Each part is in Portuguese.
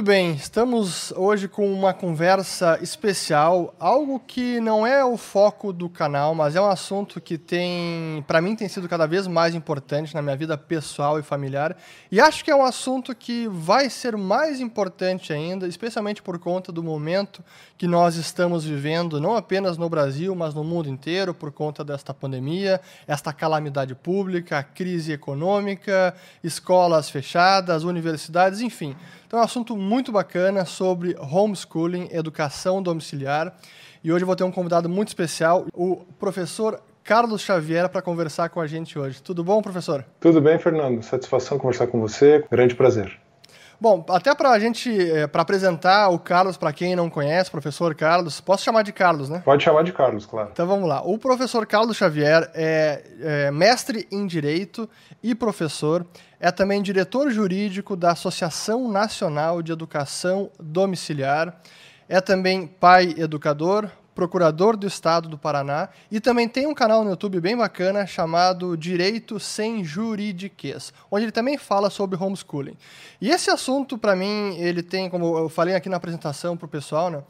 Muito bem, estamos hoje com uma conversa especial, algo que não é o foco do canal, mas é um assunto que tem, para mim, tem sido cada vez mais importante na minha vida pessoal e familiar. E acho que é um assunto que vai ser mais importante ainda, especialmente por conta do momento que nós estamos vivendo, não apenas no Brasil, mas no mundo inteiro, por conta desta pandemia, esta calamidade pública, crise econômica, escolas fechadas, universidades, enfim. Então é um assunto muito bacana sobre homeschooling, educação domiciliar. E hoje eu vou ter um convidado muito especial, o professor Carlos Xavier, para conversar com a gente hoje. Tudo bom, professor? Tudo bem, Fernando. Satisfação conversar com você. Grande prazer. Bom, até para a gente, é, para apresentar o Carlos, para quem não conhece, professor Carlos, posso chamar de Carlos, né? Pode chamar de Carlos, claro. Então vamos lá. O professor Carlos Xavier é, é mestre em Direito e professor. É também diretor jurídico da Associação Nacional de Educação Domiciliar. É também pai educador, procurador do estado do Paraná e também tem um canal no YouTube bem bacana chamado Direito Sem Juridiquês, onde ele também fala sobre homeschooling. E esse assunto, para mim, ele tem, como eu falei aqui na apresentação para o pessoal, né?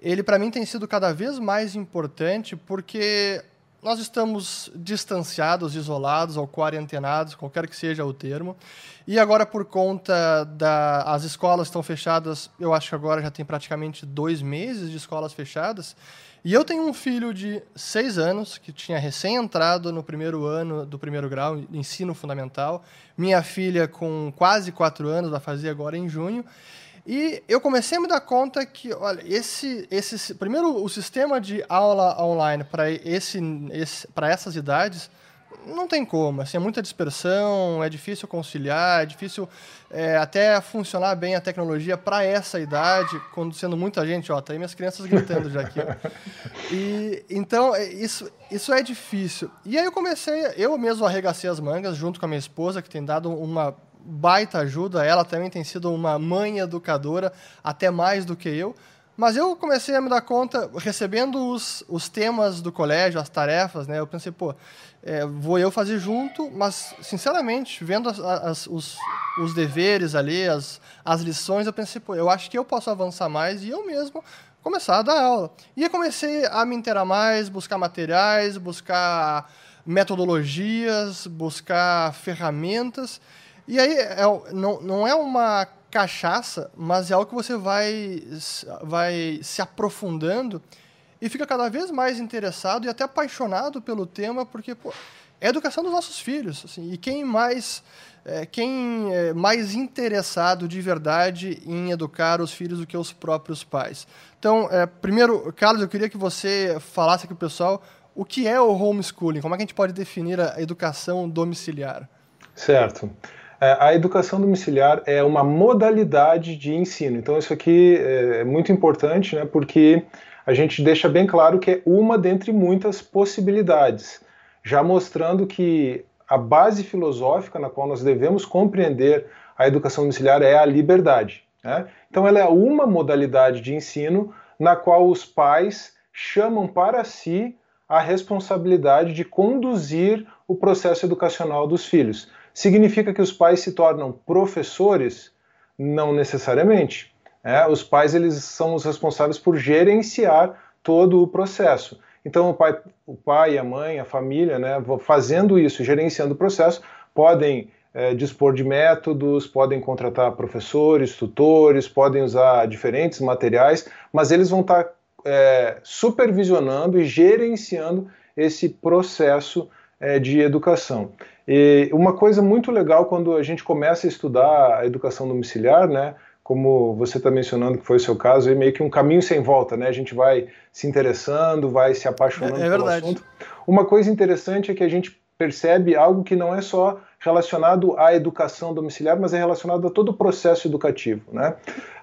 Ele, para mim, tem sido cada vez mais importante porque nós estamos distanciados, isolados ou quarentenados, qualquer que seja o termo. E agora, por conta das da, escolas estão fechadas, eu acho que agora já tem praticamente dois meses de escolas fechadas. E eu tenho um filho de seis anos, que tinha recém entrado no primeiro ano do primeiro grau, ensino fundamental. Minha filha, com quase quatro anos, vai fazer agora em junho. E eu comecei a me dar conta que, olha, esse, esse primeiro o sistema de aula online para esse, esse, para essas idades não tem como, assim, é muita dispersão, é difícil conciliar, é difícil é, até funcionar bem a tecnologia para essa idade, quando sendo muita gente, ó, tá aí minhas crianças gritando já aqui. E então é, isso isso é difícil. E aí eu comecei, eu mesmo arregacei as mangas junto com a minha esposa, que tem dado uma baita ajuda. Ela também tem sido uma mãe educadora, até mais do que eu. Mas eu comecei a me dar conta, recebendo os, os temas do colégio, as tarefas, né? Eu pensei, pô, é, vou eu fazer junto, mas, sinceramente, vendo as, as, os, os deveres ali, as, as lições, eu pensei, pô, eu acho que eu posso avançar mais e eu mesmo começar a dar aula. E eu comecei a me inteirar mais, buscar materiais, buscar metodologias, buscar ferramentas. E aí é, não, não é uma cachaça, mas é algo que você vai, vai se aprofundando e fica cada vez mais interessado e até apaixonado pelo tema, porque pô, é a educação dos nossos filhos. Assim, e quem mais, é, quem é mais interessado de verdade em educar os filhos do que os próprios pais? Então, é, primeiro, Carlos, eu queria que você falasse aqui para o pessoal o que é o homeschooling, como é que a gente pode definir a educação domiciliar? Certo. É, a educação domiciliar é uma modalidade de ensino. Então, isso aqui é muito importante, né, porque a gente deixa bem claro que é uma dentre muitas possibilidades, já mostrando que a base filosófica na qual nós devemos compreender a educação domiciliar é a liberdade. Né? Então, ela é uma modalidade de ensino na qual os pais chamam para si a responsabilidade de conduzir o processo educacional dos filhos. Significa que os pais se tornam professores? Não necessariamente. É, os pais eles são os responsáveis por gerenciar todo o processo. Então o pai, o pai, a mãe, a família, né, fazendo isso, gerenciando o processo, podem é, dispor de métodos, podem contratar professores, tutores, podem usar diferentes materiais, mas eles vão estar é, supervisionando e gerenciando esse processo é, de educação. E uma coisa muito legal quando a gente começa a estudar a educação domiciliar, né? Como você está mencionando que foi o seu caso, é meio que um caminho sem volta, né? A gente vai se interessando, vai se apaixonando é, é pelo assunto. Uma coisa interessante é que a gente percebe algo que não é só relacionado à educação domiciliar, mas é relacionado a todo o processo educativo, né?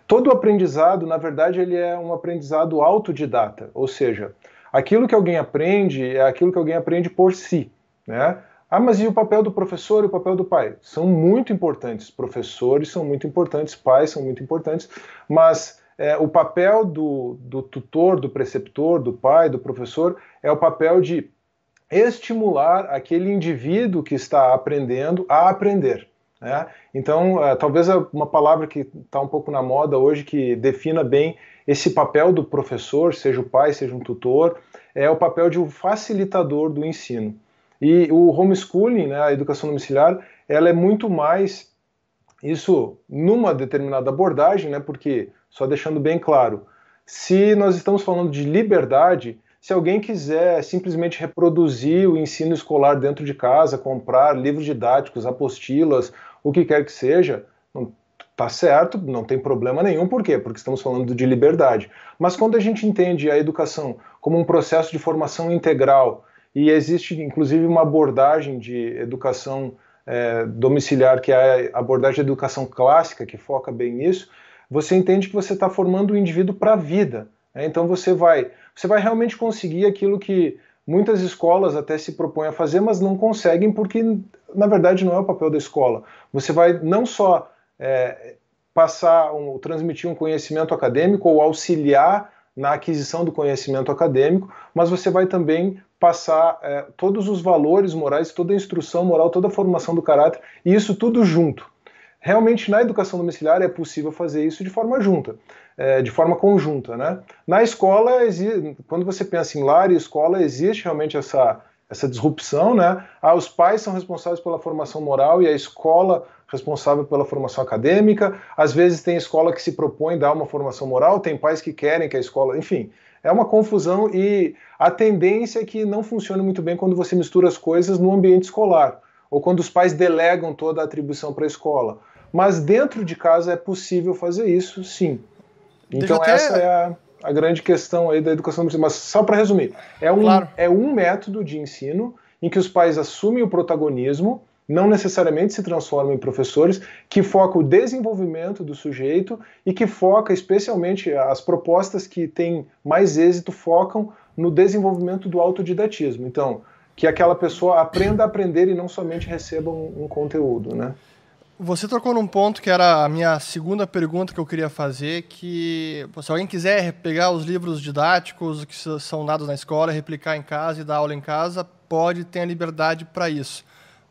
Todo aprendizado, na verdade, ele é um aprendizado autodidata, ou seja, aquilo que alguém aprende é aquilo que alguém aprende por si, né? Ah, mas e o papel do professor e o papel do pai? São muito importantes. Professores são muito importantes, pais são muito importantes, mas é, o papel do, do tutor, do preceptor, do pai, do professor é o papel de estimular aquele indivíduo que está aprendendo a aprender. Né? Então, uh, talvez uma palavra que está um pouco na moda hoje, que defina bem esse papel do professor, seja o pai, seja um tutor, é o papel de um facilitador do ensino. E o homeschooling, né, a educação domiciliar, ela é muito mais isso numa determinada abordagem, né, porque, só deixando bem claro, se nós estamos falando de liberdade, se alguém quiser simplesmente reproduzir o ensino escolar dentro de casa, comprar livros didáticos, apostilas, o que quer que seja, tá certo, não tem problema nenhum. Por quê? Porque estamos falando de liberdade. Mas quando a gente entende a educação como um processo de formação integral e existe inclusive uma abordagem de educação é, domiciliar, que é a abordagem de educação clássica, que foca bem nisso, você entende que você está formando o indivíduo para a vida. Né? Então você vai, você vai realmente conseguir aquilo que muitas escolas até se propõem a fazer, mas não conseguem porque, na verdade, não é o papel da escola. Você vai não só é, passar, um, transmitir um conhecimento acadêmico ou auxiliar na aquisição do conhecimento acadêmico, mas você vai também passar é, todos os valores morais, toda a instrução moral, toda a formação do caráter, e isso tudo junto. Realmente, na educação domiciliar é possível fazer isso de forma junta, é, de forma conjunta. Né? Na escola, quando você pensa em lar e escola, existe realmente essa, essa disrupção. Né? Ah, os pais são responsáveis pela formação moral e a escola responsável pela formação acadêmica. Às vezes tem escola que se propõe dar uma formação moral, tem pais que querem que a escola. Enfim, é uma confusão e a tendência é que não funcione muito bem quando você mistura as coisas no ambiente escolar ou quando os pais delegam toda a atribuição para a escola. Mas dentro de casa é possível fazer isso, sim. Então até... essa é a, a, grande questão aí da educação. Mas só para resumir, é um, claro. é um método de ensino em que os pais assumem o protagonismo não necessariamente se transformam em professores, que foca o desenvolvimento do sujeito e que foca especialmente as propostas que têm mais êxito focam no desenvolvimento do autodidatismo. Então, que aquela pessoa aprenda a aprender e não somente receba um, um conteúdo, né? Você tocou num ponto que era a minha segunda pergunta que eu queria fazer, que se alguém quiser pegar os livros didáticos que são dados na escola, replicar em casa e dar aula em casa, pode ter a liberdade para isso.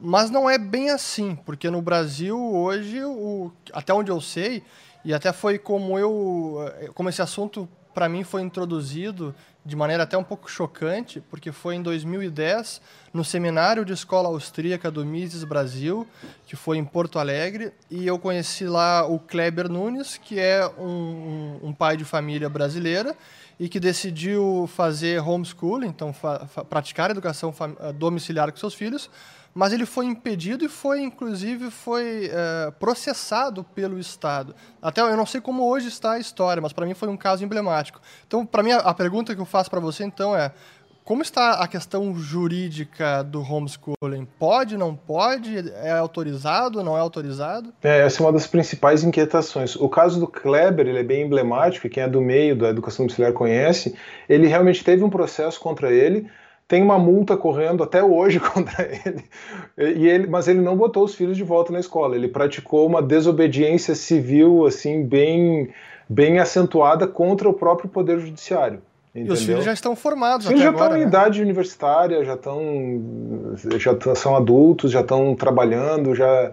Mas não é bem assim, porque no Brasil hoje, o, até onde eu sei, e até foi como eu, como esse assunto para mim foi introduzido de maneira até um pouco chocante, porque foi em 2010, no seminário de escola austríaca do Mises Brasil, que foi em Porto Alegre, e eu conheci lá o Kleber Nunes, que é um, um pai de família brasileira e que decidiu fazer homeschooling, então praticar educação domiciliar com seus filhos, mas ele foi impedido e foi, inclusive, foi é, processado pelo Estado. Até eu não sei como hoje está a história, mas para mim foi um caso emblemático. Então, para mim, a, pergunta que eu faço para você, então, é como está a questão jurídica do homeschooling? Pode, não pode? É autorizado, não é autorizado? É, essa é uma das principais inquietações. O caso do Kleber, ele é bem emblemático, e quem é do meio da educação domiciliar conhece. Ele realmente teve um processo contra ele, tem uma multa correndo até hoje contra ele. E ele, mas ele não botou os filhos de volta na escola. Ele praticou uma desobediência civil assim bem bem acentuada contra o próprio poder judiciário. Entendeu? E os filhos já estão formados. Os filhos já agora, estão em né? idade universitária, já estão já são adultos, já estão trabalhando, já já,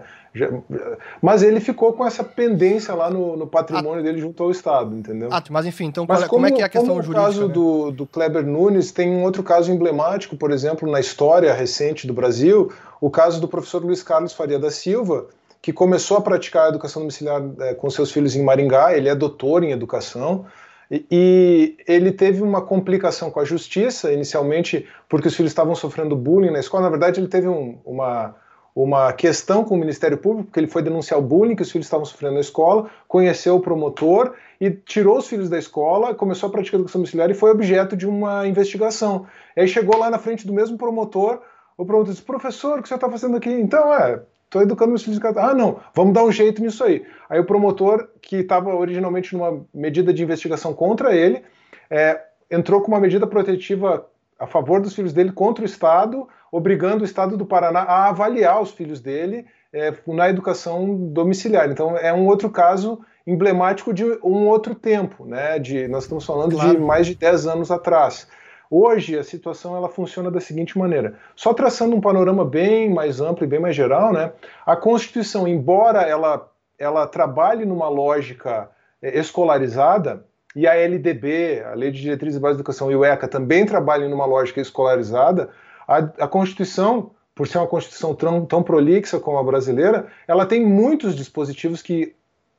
mas ele ficou com essa pendência lá no, no patrimônio ah, dele junto ao Estado, entendeu? Ah, mas enfim, então mas como, como, é que é a questão como jurídica? No caso né? do, do Kleber Nunes, tem um outro caso emblemático, por exemplo, na história recente do Brasil, o caso do professor Luiz Carlos Faria da Silva, que começou a praticar a educação domiciliar é, com seus filhos em Maringá, ele é doutor em educação, e, e ele teve uma complicação com a justiça, inicialmente porque os filhos estavam sofrendo bullying na escola, na verdade ele teve um, uma uma questão com o Ministério Público, porque ele foi denunciar o bullying que os filhos estavam sofrendo na escola, conheceu o promotor e tirou os filhos da escola, começou a praticar educação domiciliar e foi objeto de uma investigação. Aí chegou lá na frente do mesmo promotor, o promotor disse: professor, o que você está fazendo aqui? Então, é, estou educando meus filhos em casa. Ah, não, vamos dar um jeito nisso aí. Aí o promotor, que estava originalmente numa medida de investigação contra ele, é, entrou com uma medida protetiva a favor dos filhos dele contra o Estado, obrigando o Estado do Paraná a avaliar os filhos dele é, na educação domiciliar. Então é um outro caso emblemático de um outro tempo, né? De, nós estamos falando claro. de mais de 10 anos atrás. Hoje a situação ela funciona da seguinte maneira, só traçando um panorama bem mais amplo e bem mais geral, né? A Constituição, embora ela, ela trabalhe numa lógica é, escolarizada, e a LDB, a Lei de Diretrizes e Bases de Educação, e o ECA também trabalham numa lógica escolarizada, a, a Constituição, por ser uma Constituição tão, tão prolixa como a brasileira, ela tem muitos dispositivos que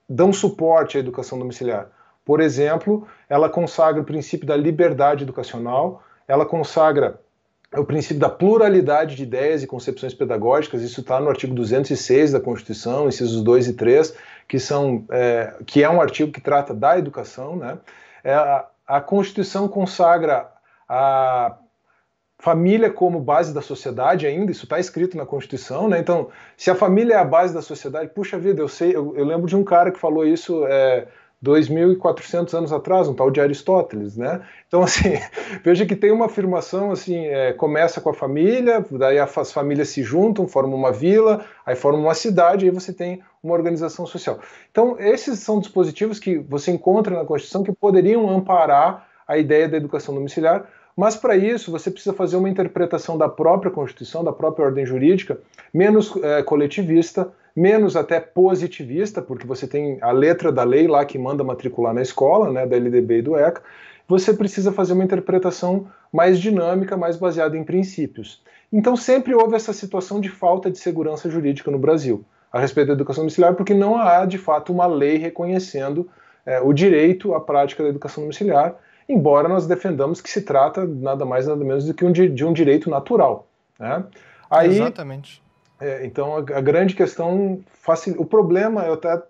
dão suporte à educação domiciliar. Por exemplo, ela consagra o princípio da liberdade educacional, ela consagra o princípio da pluralidade de ideias e concepções pedagógicas, isso está no artigo 206 da Constituição, incisos 2 e 3, que, são, é, que é um artigo que trata da educação. Né? É, a, a Constituição consagra a família como base da sociedade ainda, isso está escrito na Constituição, né? Então, se a família é a base da sociedade, puxa vida, eu sei, eu, eu lembro de um cara que falou isso é, 2.400 anos atrás, um tal de Aristóteles, né? Então, assim, veja que tem uma afirmação, assim, é, começa com a família, daí as famílias se juntam, formam uma vila, aí formam uma cidade, aí você tem uma organização social. Então, esses são dispositivos que você encontra na Constituição que poderiam amparar a ideia da educação domiciliar, mas para isso você precisa fazer uma interpretação da própria Constituição, da própria ordem jurídica, menos é, coletivista, menos até positivista, porque você tem a letra da lei lá que manda matricular na escola, né, da LDB e do ECA, você precisa fazer uma interpretação mais dinâmica, mais baseada em princípios. Então sempre houve essa situação de falta de segurança jurídica no Brasil a respeito da educação domiciliar, porque não há de fato uma lei reconhecendo é, o direito à prática da educação domiciliar, embora nós defendamos que se trata nada mais nada menos do que um, de um direito natural. Né? Aí, Exatamente. É, então, a, a, grande questão, facil... o problema, eu até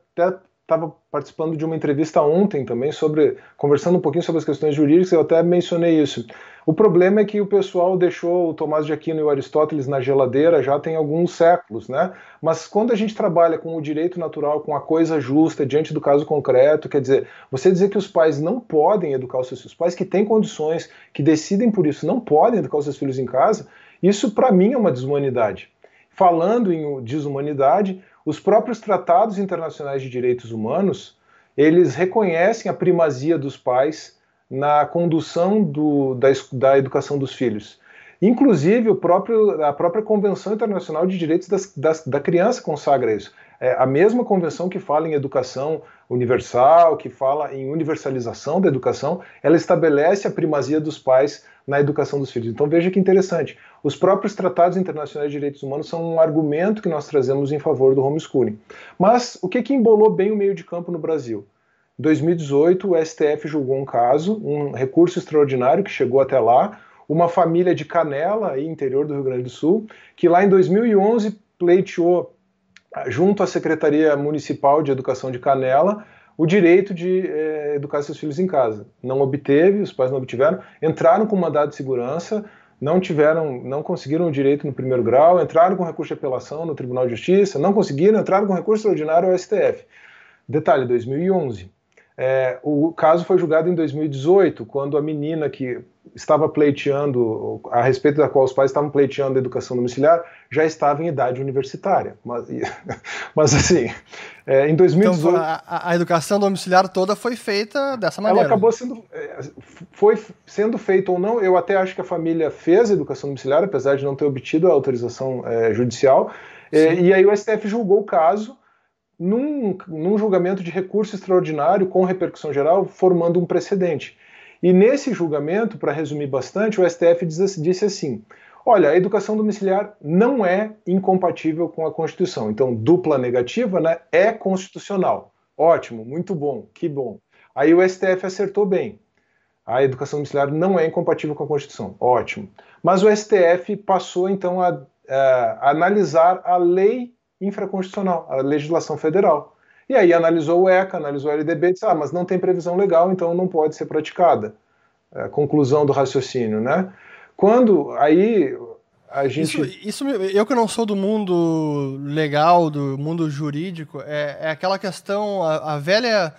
estava participando de uma entrevista ontem também, sobre conversando um pouquinho sobre as questões jurídicas, eu até mencionei isso. O problema é que o pessoal deixou o Tomás de Aquino e o Aristóteles na geladeira já tem alguns séculos, né? Mas quando a gente trabalha com o direito natural, com a coisa justa, diante do caso concreto, quer dizer, você dizer que os pais não podem educar os seus filhos, os pais que têm condições, que decidem por isso, não podem educar os seus filhos em casa, isso para mim é uma desumanidade. Falando em desumanidade, os próprios tratados internacionais de direitos humanos, eles reconhecem a primazia dos pais na condução do, da, da, educação dos filhos. Inclusive, próprio, a própria Convenção Internacional de Direitos das, das, da Criança consagra isso. É a mesma convenção que fala em educação universal, que fala em universalização da educação, ela estabelece a primazia dos pais na educação dos filhos. Então veja que interessante. Os próprios tratados internacionais de direitos humanos são um argumento que nós trazemos em favor do homeschooling. Mas o que, que embolou bem o meio de campo no Brasil? Em 2018, o STF julgou um caso, um recurso extraordinário que chegou até lá, uma família de Canela, interior do Rio Grande do Sul, que lá em 2011 pleiteou, junto à Secretaria Municipal de Educação de Canela, o direito de é, educar seus filhos em casa. Não obteve, os pais não obtiveram, entraram com mandado de segurança, não tiveram, não conseguiram o direito no primeiro grau, entraram com recurso de apelação no Tribunal de Justiça, não conseguiram, entraram com recurso extraordinário ao STF. Detalhe, 2011. É, o caso foi julgado em 2018, quando a menina que estava pleiteando, a respeito da qual os pais estavam pleiteando a educação domiciliar, já estava em idade universitária. Mas, mas assim, é, em 2018... Então, a, a, educação domiciliar toda foi feita dessa maneira? Ela acabou sendo... É, foi sendo feita ou não, eu até acho que a família fez a educação domiciliar, apesar de não ter obtido a autorização é, judicial, é, e aí o STF julgou o caso, num, num julgamento de recurso extraordinário com repercussão geral, formando um precedente. E nesse julgamento, para resumir bastante, o STF disse assim: olha, a educação domiciliar não é incompatível com a Constituição. Então, dupla negativa né, é constitucional. Ótimo, muito bom, que bom. Aí o STF acertou bem. A educação domiciliar não é incompatível com a Constituição. Ótimo. Mas o STF passou então a, a analisar a lei infraconstitucional, a legislação federal. E aí analisou o ECA, analisou o LDB e disse, ah, mas não tem previsão legal, então não pode ser praticada. É, conclusão do raciocínio, né? Quando aí a gente... Isso, isso, eu que não sou do mundo legal, do mundo jurídico, é, é aquela questão, a, a velha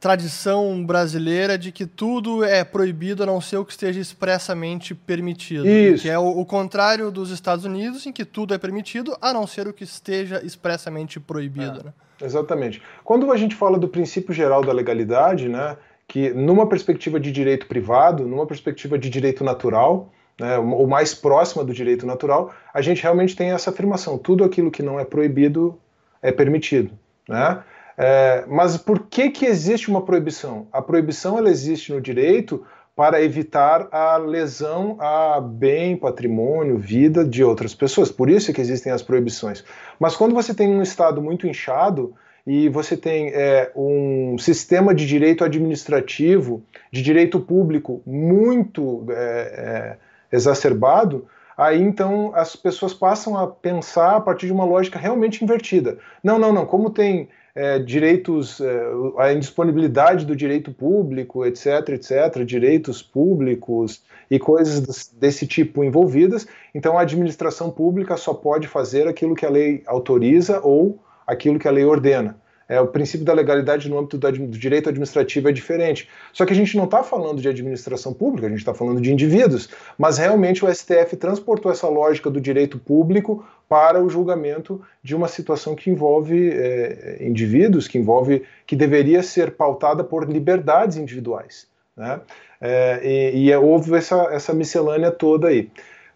tradição brasileira de que tudo é proibido a não ser o que esteja expressamente permitido. Isso. Que é o, o, contrário dos Estados Unidos, em que tudo é permitido a não ser o que esteja expressamente proibido. É, né? Exatamente. Quando a gente fala do princípio geral da legalidade, né, que, numa perspectiva de direito privado, numa perspectiva de direito natural, né, ou mais próxima do direito natural, a gente realmente tem essa afirmação: tudo aquilo que não é proibido é permitido. Né? É, mas por que, que existe uma proibição? A proibição ela existe no direito para evitar a lesão a bem, patrimônio, vida de outras pessoas. Por isso que existem as proibições. Mas quando você tem um Estado muito inchado e você tem é, um sistema de direito administrativo, de direito público muito é, é exacerbado, aí então as pessoas passam a pensar a partir de uma lógica realmente invertida. Não, não, não, como tem é, direitos, é, a indisponibilidade do direito público, etc., etc., direitos públicos e coisas desse tipo envolvidas, então a administração pública só pode fazer aquilo que a lei autoriza ou aquilo que a lei ordena. É, o princípio da legalidade no âmbito do, direito administrativo é diferente. Só que a gente não está falando de administração pública, a gente está falando de indivíduos. Mas realmente o STF transportou essa lógica do direito público para o julgamento de uma situação que envolve é, indivíduos, que envolve que deveria ser pautada por liberdades individuais. Né? É, e, e houve essa, essa miscelânea toda aí.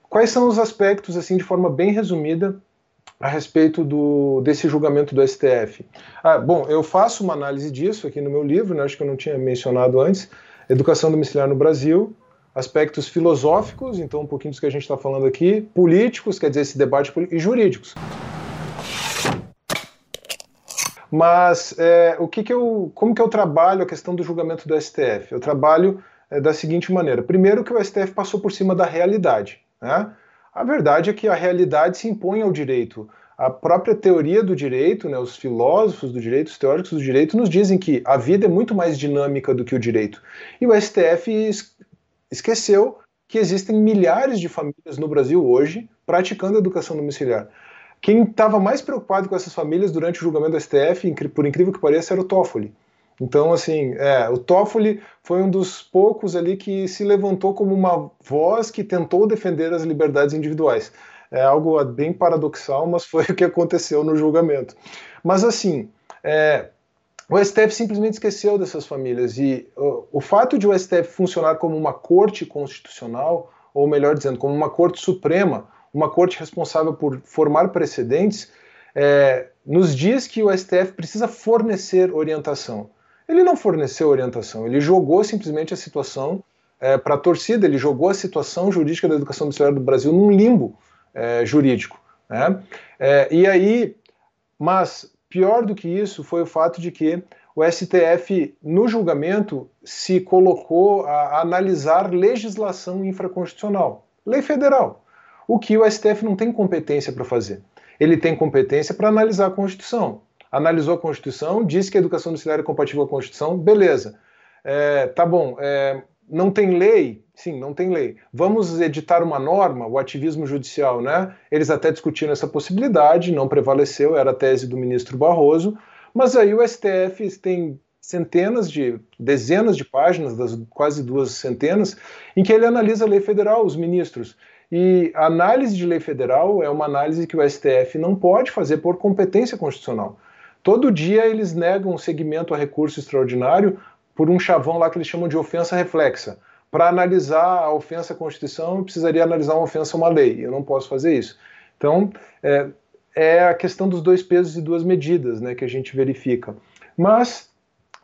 Quais são os aspectos, assim, de forma bem resumida, a respeito do, desse julgamento do STF. Ah, bom, eu faço uma análise disso aqui no meu livro, né, acho que eu não tinha mencionado antes, Educação Domiciliar no Brasil, aspectos filosóficos, então um pouquinho dos que a gente está falando aqui, políticos, quer dizer, esse debate e jurídicos. Mas é, o que, que eu, como que eu trabalho a questão do julgamento do STF? Eu trabalho é, da seguinte maneira: primeiro que o STF passou por cima da realidade, né? A verdade é que a realidade se impõe ao direito. A própria teoria do direito, né, os filósofos do direito, os teóricos do direito, nos dizem que a vida é muito mais dinâmica do que o direito. E o STF esqueceu que existem milhares de famílias no Brasil hoje praticando educação domiciliar. Quem estava mais preocupado com essas famílias durante o julgamento do STF, por incrível que pareça, era o Toffoli. Então, assim, é, o Toffoli foi um dos poucos ali que se levantou como uma voz que tentou defender as liberdades individuais. É algo bem paradoxal, mas foi o que aconteceu no julgamento. Mas, assim, é, o STF simplesmente esqueceu dessas famílias e o, o fato de o STF funcionar como uma corte constitucional, ou melhor dizendo, como uma corte suprema, uma corte responsável por formar precedentes, é, nos diz que o STF precisa fornecer orientação. Ele não forneceu orientação, ele jogou simplesmente a situação é, para a torcida, ele jogou a situação jurídica da educação domiciliar do Brasil num limbo é, jurídico. Né? É, e aí, mas pior do que isso foi o fato de que o STF, no julgamento, se colocou a analisar legislação infraconstitucional, lei federal, o que o STF não tem competência para fazer. Ele tem competência para analisar a Constituição analisou a Constituição, disse que a educação domiciliar é compatível com a Constituição, beleza. É, tá bom, é, não tem lei? Sim, não tem lei. Vamos editar uma norma, o ativismo judicial, né? Eles até discutiram essa possibilidade, não prevaleceu, era a tese do ministro Barroso, mas aí o STF tem centenas de, dezenas de páginas, das quase duas centenas, em que ele analisa a lei federal, os ministros. E a análise de lei federal é uma análise que o STF não pode fazer por competência constitucional. Todo dia eles negam segmento a recurso extraordinário por um chavão lá que eles chamam de ofensa reflexa. Para analisar a ofensa à Constituição, eu precisaria analisar uma ofensa a uma lei. Eu não posso fazer isso. Então, é, é a questão dos dois pesos e duas medidas né, que a gente verifica. Mas,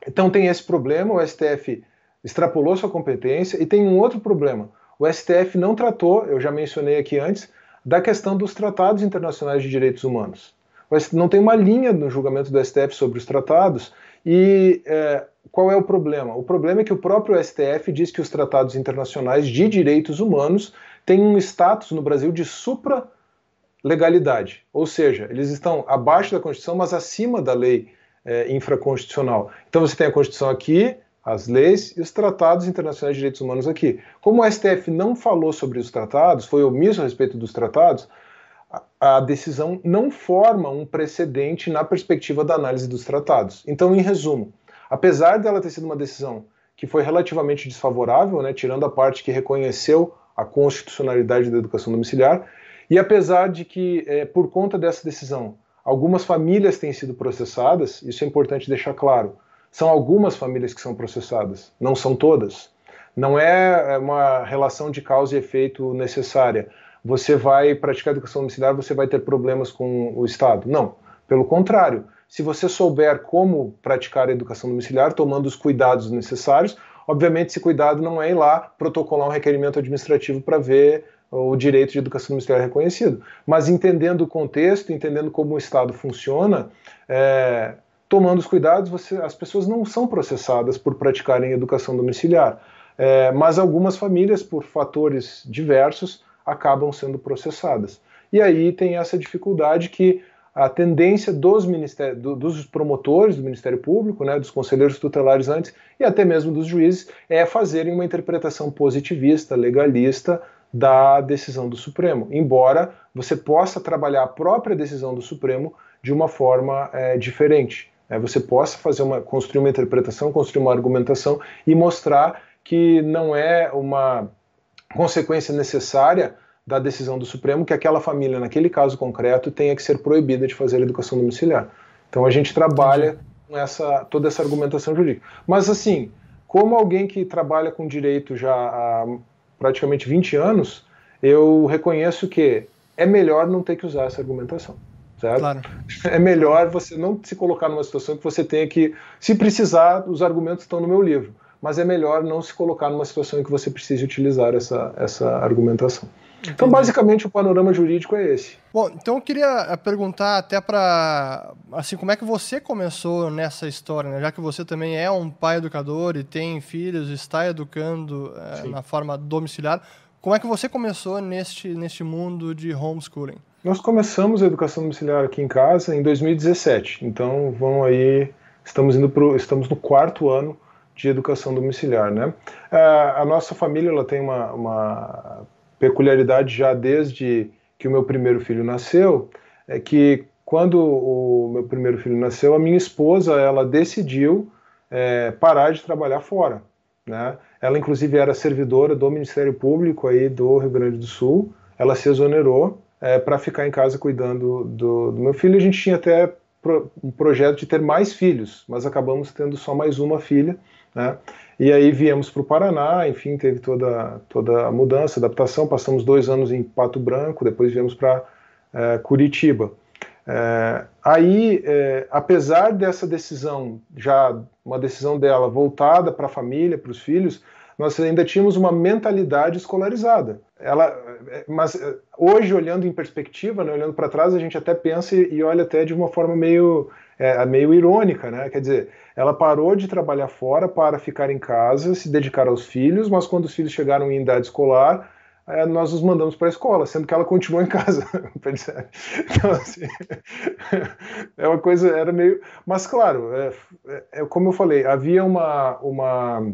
então tem esse problema, o STF extrapolou sua competência, e tem um outro problema. O STF não tratou, eu já mencionei aqui antes, da questão dos tratados internacionais de direitos humanos mas não tem uma linha no julgamento do STF sobre os tratados. E é, qual é o problema? O problema é que o próprio STF diz que os tratados internacionais de direitos humanos têm um status no Brasil de supra-legalidade, ou seja, eles estão abaixo da Constituição, mas acima da lei é, infraconstitucional. Então você tem a Constituição aqui, as leis e os tratados internacionais de direitos humanos aqui. Como o STF não falou sobre os tratados, foi omisso a respeito dos tratados, a decisão não forma um precedente na perspectiva da análise dos tratados. Então, em resumo, apesar dela ter sido uma decisão que foi relativamente desfavorável, né, tirando a parte que reconheceu a constitucionalidade da educação domiciliar, e apesar de que, é, por conta dessa decisão, algumas famílias têm sido processadas, isso é importante deixar claro. São algumas famílias que são processadas, não são todas. Não é, é uma relação de causa e efeito necessária. Você vai praticar educação domiciliar, você vai ter problemas com o Estado. Não, pelo contrário. Se você souber como praticar a educação domiciliar, tomando os cuidados necessários, obviamente esse cuidado não é ir lá protocolar um requerimento administrativo para ver o direito de educação domiciliar reconhecido, mas entendendo o contexto, entendendo como o Estado funciona, é, tomando os cuidados, você, as pessoas não são processadas por praticarem educação domiciliar. É, mas algumas famílias, por fatores diversos, acabam sendo processadas. E aí tem essa dificuldade que a tendência dos, do, dos promotores do Ministério Público, né, dos conselheiros tutelares antes e até mesmo dos juízes, é fazerem uma interpretação positivista, legalista da decisão do Supremo, embora você possa trabalhar a própria decisão do Supremo de uma forma é, diferente. Né? Você possa fazer uma, construir uma interpretação, construir uma argumentação e mostrar que não é uma consequência necessária da decisão do Supremo que aquela família, naquele caso concreto, tenha que ser proibida de fazer educação domiciliar. Então a gente trabalha Entendi. com essa, toda essa argumentação jurídica. Mas assim, como alguém que trabalha com direito já há praticamente 20 anos, eu reconheço que é melhor não ter que usar essa argumentação. Certo? Claro. É melhor você não se colocar numa situação que você tenha que, se precisar, os argumentos estão no meu livro, mas é melhor não se colocar numa situação em que você precise utilizar essa, essa argumentação. Entendi. Então, basicamente, o panorama jurídico é esse. Bom, então eu queria eh, perguntar até para, assim, como é que você começou nessa história, né? Já que você também é um pai educador e tem filhos, está educando é, na forma domiciliar, como é que você começou neste, neste mundo de homeschooling? Nós começamos a educação domiciliar aqui em casa em 2017. Então, vão aí, estamos indo pro, estamos no quarto ano de educação domiciliar, né? A, nossa família ela tem uma, uma peculiaridade já desde que o meu primeiro filho nasceu, é que quando o meu primeiro filho nasceu, a minha esposa ela decidiu é, parar de trabalhar fora, né? Ela inclusive era servidora do Ministério Público aí do Rio Grande do Sul. Ela se exonerou é, para ficar em casa cuidando do, do, meu filho. A gente tinha até pro, um projeto de ter mais filhos, mas acabamos tendo só mais uma filha. Né? E aí viemos para o Paraná, enfim, teve toda, toda a mudança, adaptação. Passamos dois anos em Pato Branco, depois viemos para é, Curitiba. É, aí, é, apesar dessa decisão, já uma decisão dela voltada para a família, para os filhos, nós ainda tínhamos uma mentalidade escolarizada. Ela, mas hoje, olhando em perspectiva, né, olhando para trás, a gente até pensa e, e, olha até de uma forma meio, é, meio irônica, né? Quer dizer, ela parou de trabalhar fora para ficar em casa, se dedicar aos filhos, mas quando os filhos chegaram em idade escolar, é, nós os mandamos para a escola, sendo que ela continuou em casa. então, assim, é uma coisa, era meio. Mas, claro, é, é, como eu falei, havia uma, uma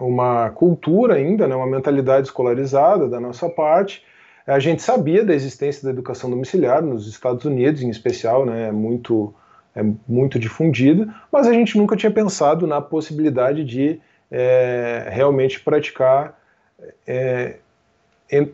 uma cultura ainda, né, uma mentalidade escolarizada da nossa parte. A gente sabia da existência da educação domiciliar nos Estados Unidos, em especial, né, é muito é muito difundida, mas a gente nunca tinha pensado na possibilidade de é, realmente praticar é, em,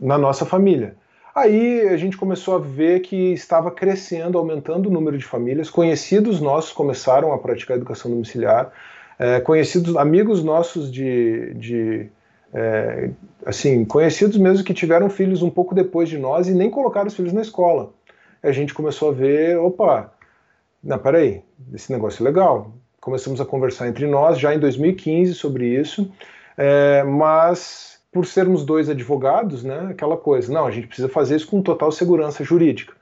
na nossa família. Aí a gente começou a ver que estava crescendo, aumentando o número de famílias. Conhecidos nossos começaram a praticar educação domiciliar é, conhecidos, amigos nossos de, de é, assim, conhecidos mesmo que tiveram filhos um pouco depois de nós e nem colocaram os filhos na escola. A gente começou a ver, opa, não, peraí, esse negócio é legal. Começamos a conversar entre nós já em 2015 sobre isso, é, mas por sermos dois advogados, né, aquela coisa, não, a gente precisa fazer isso com total segurança jurídica.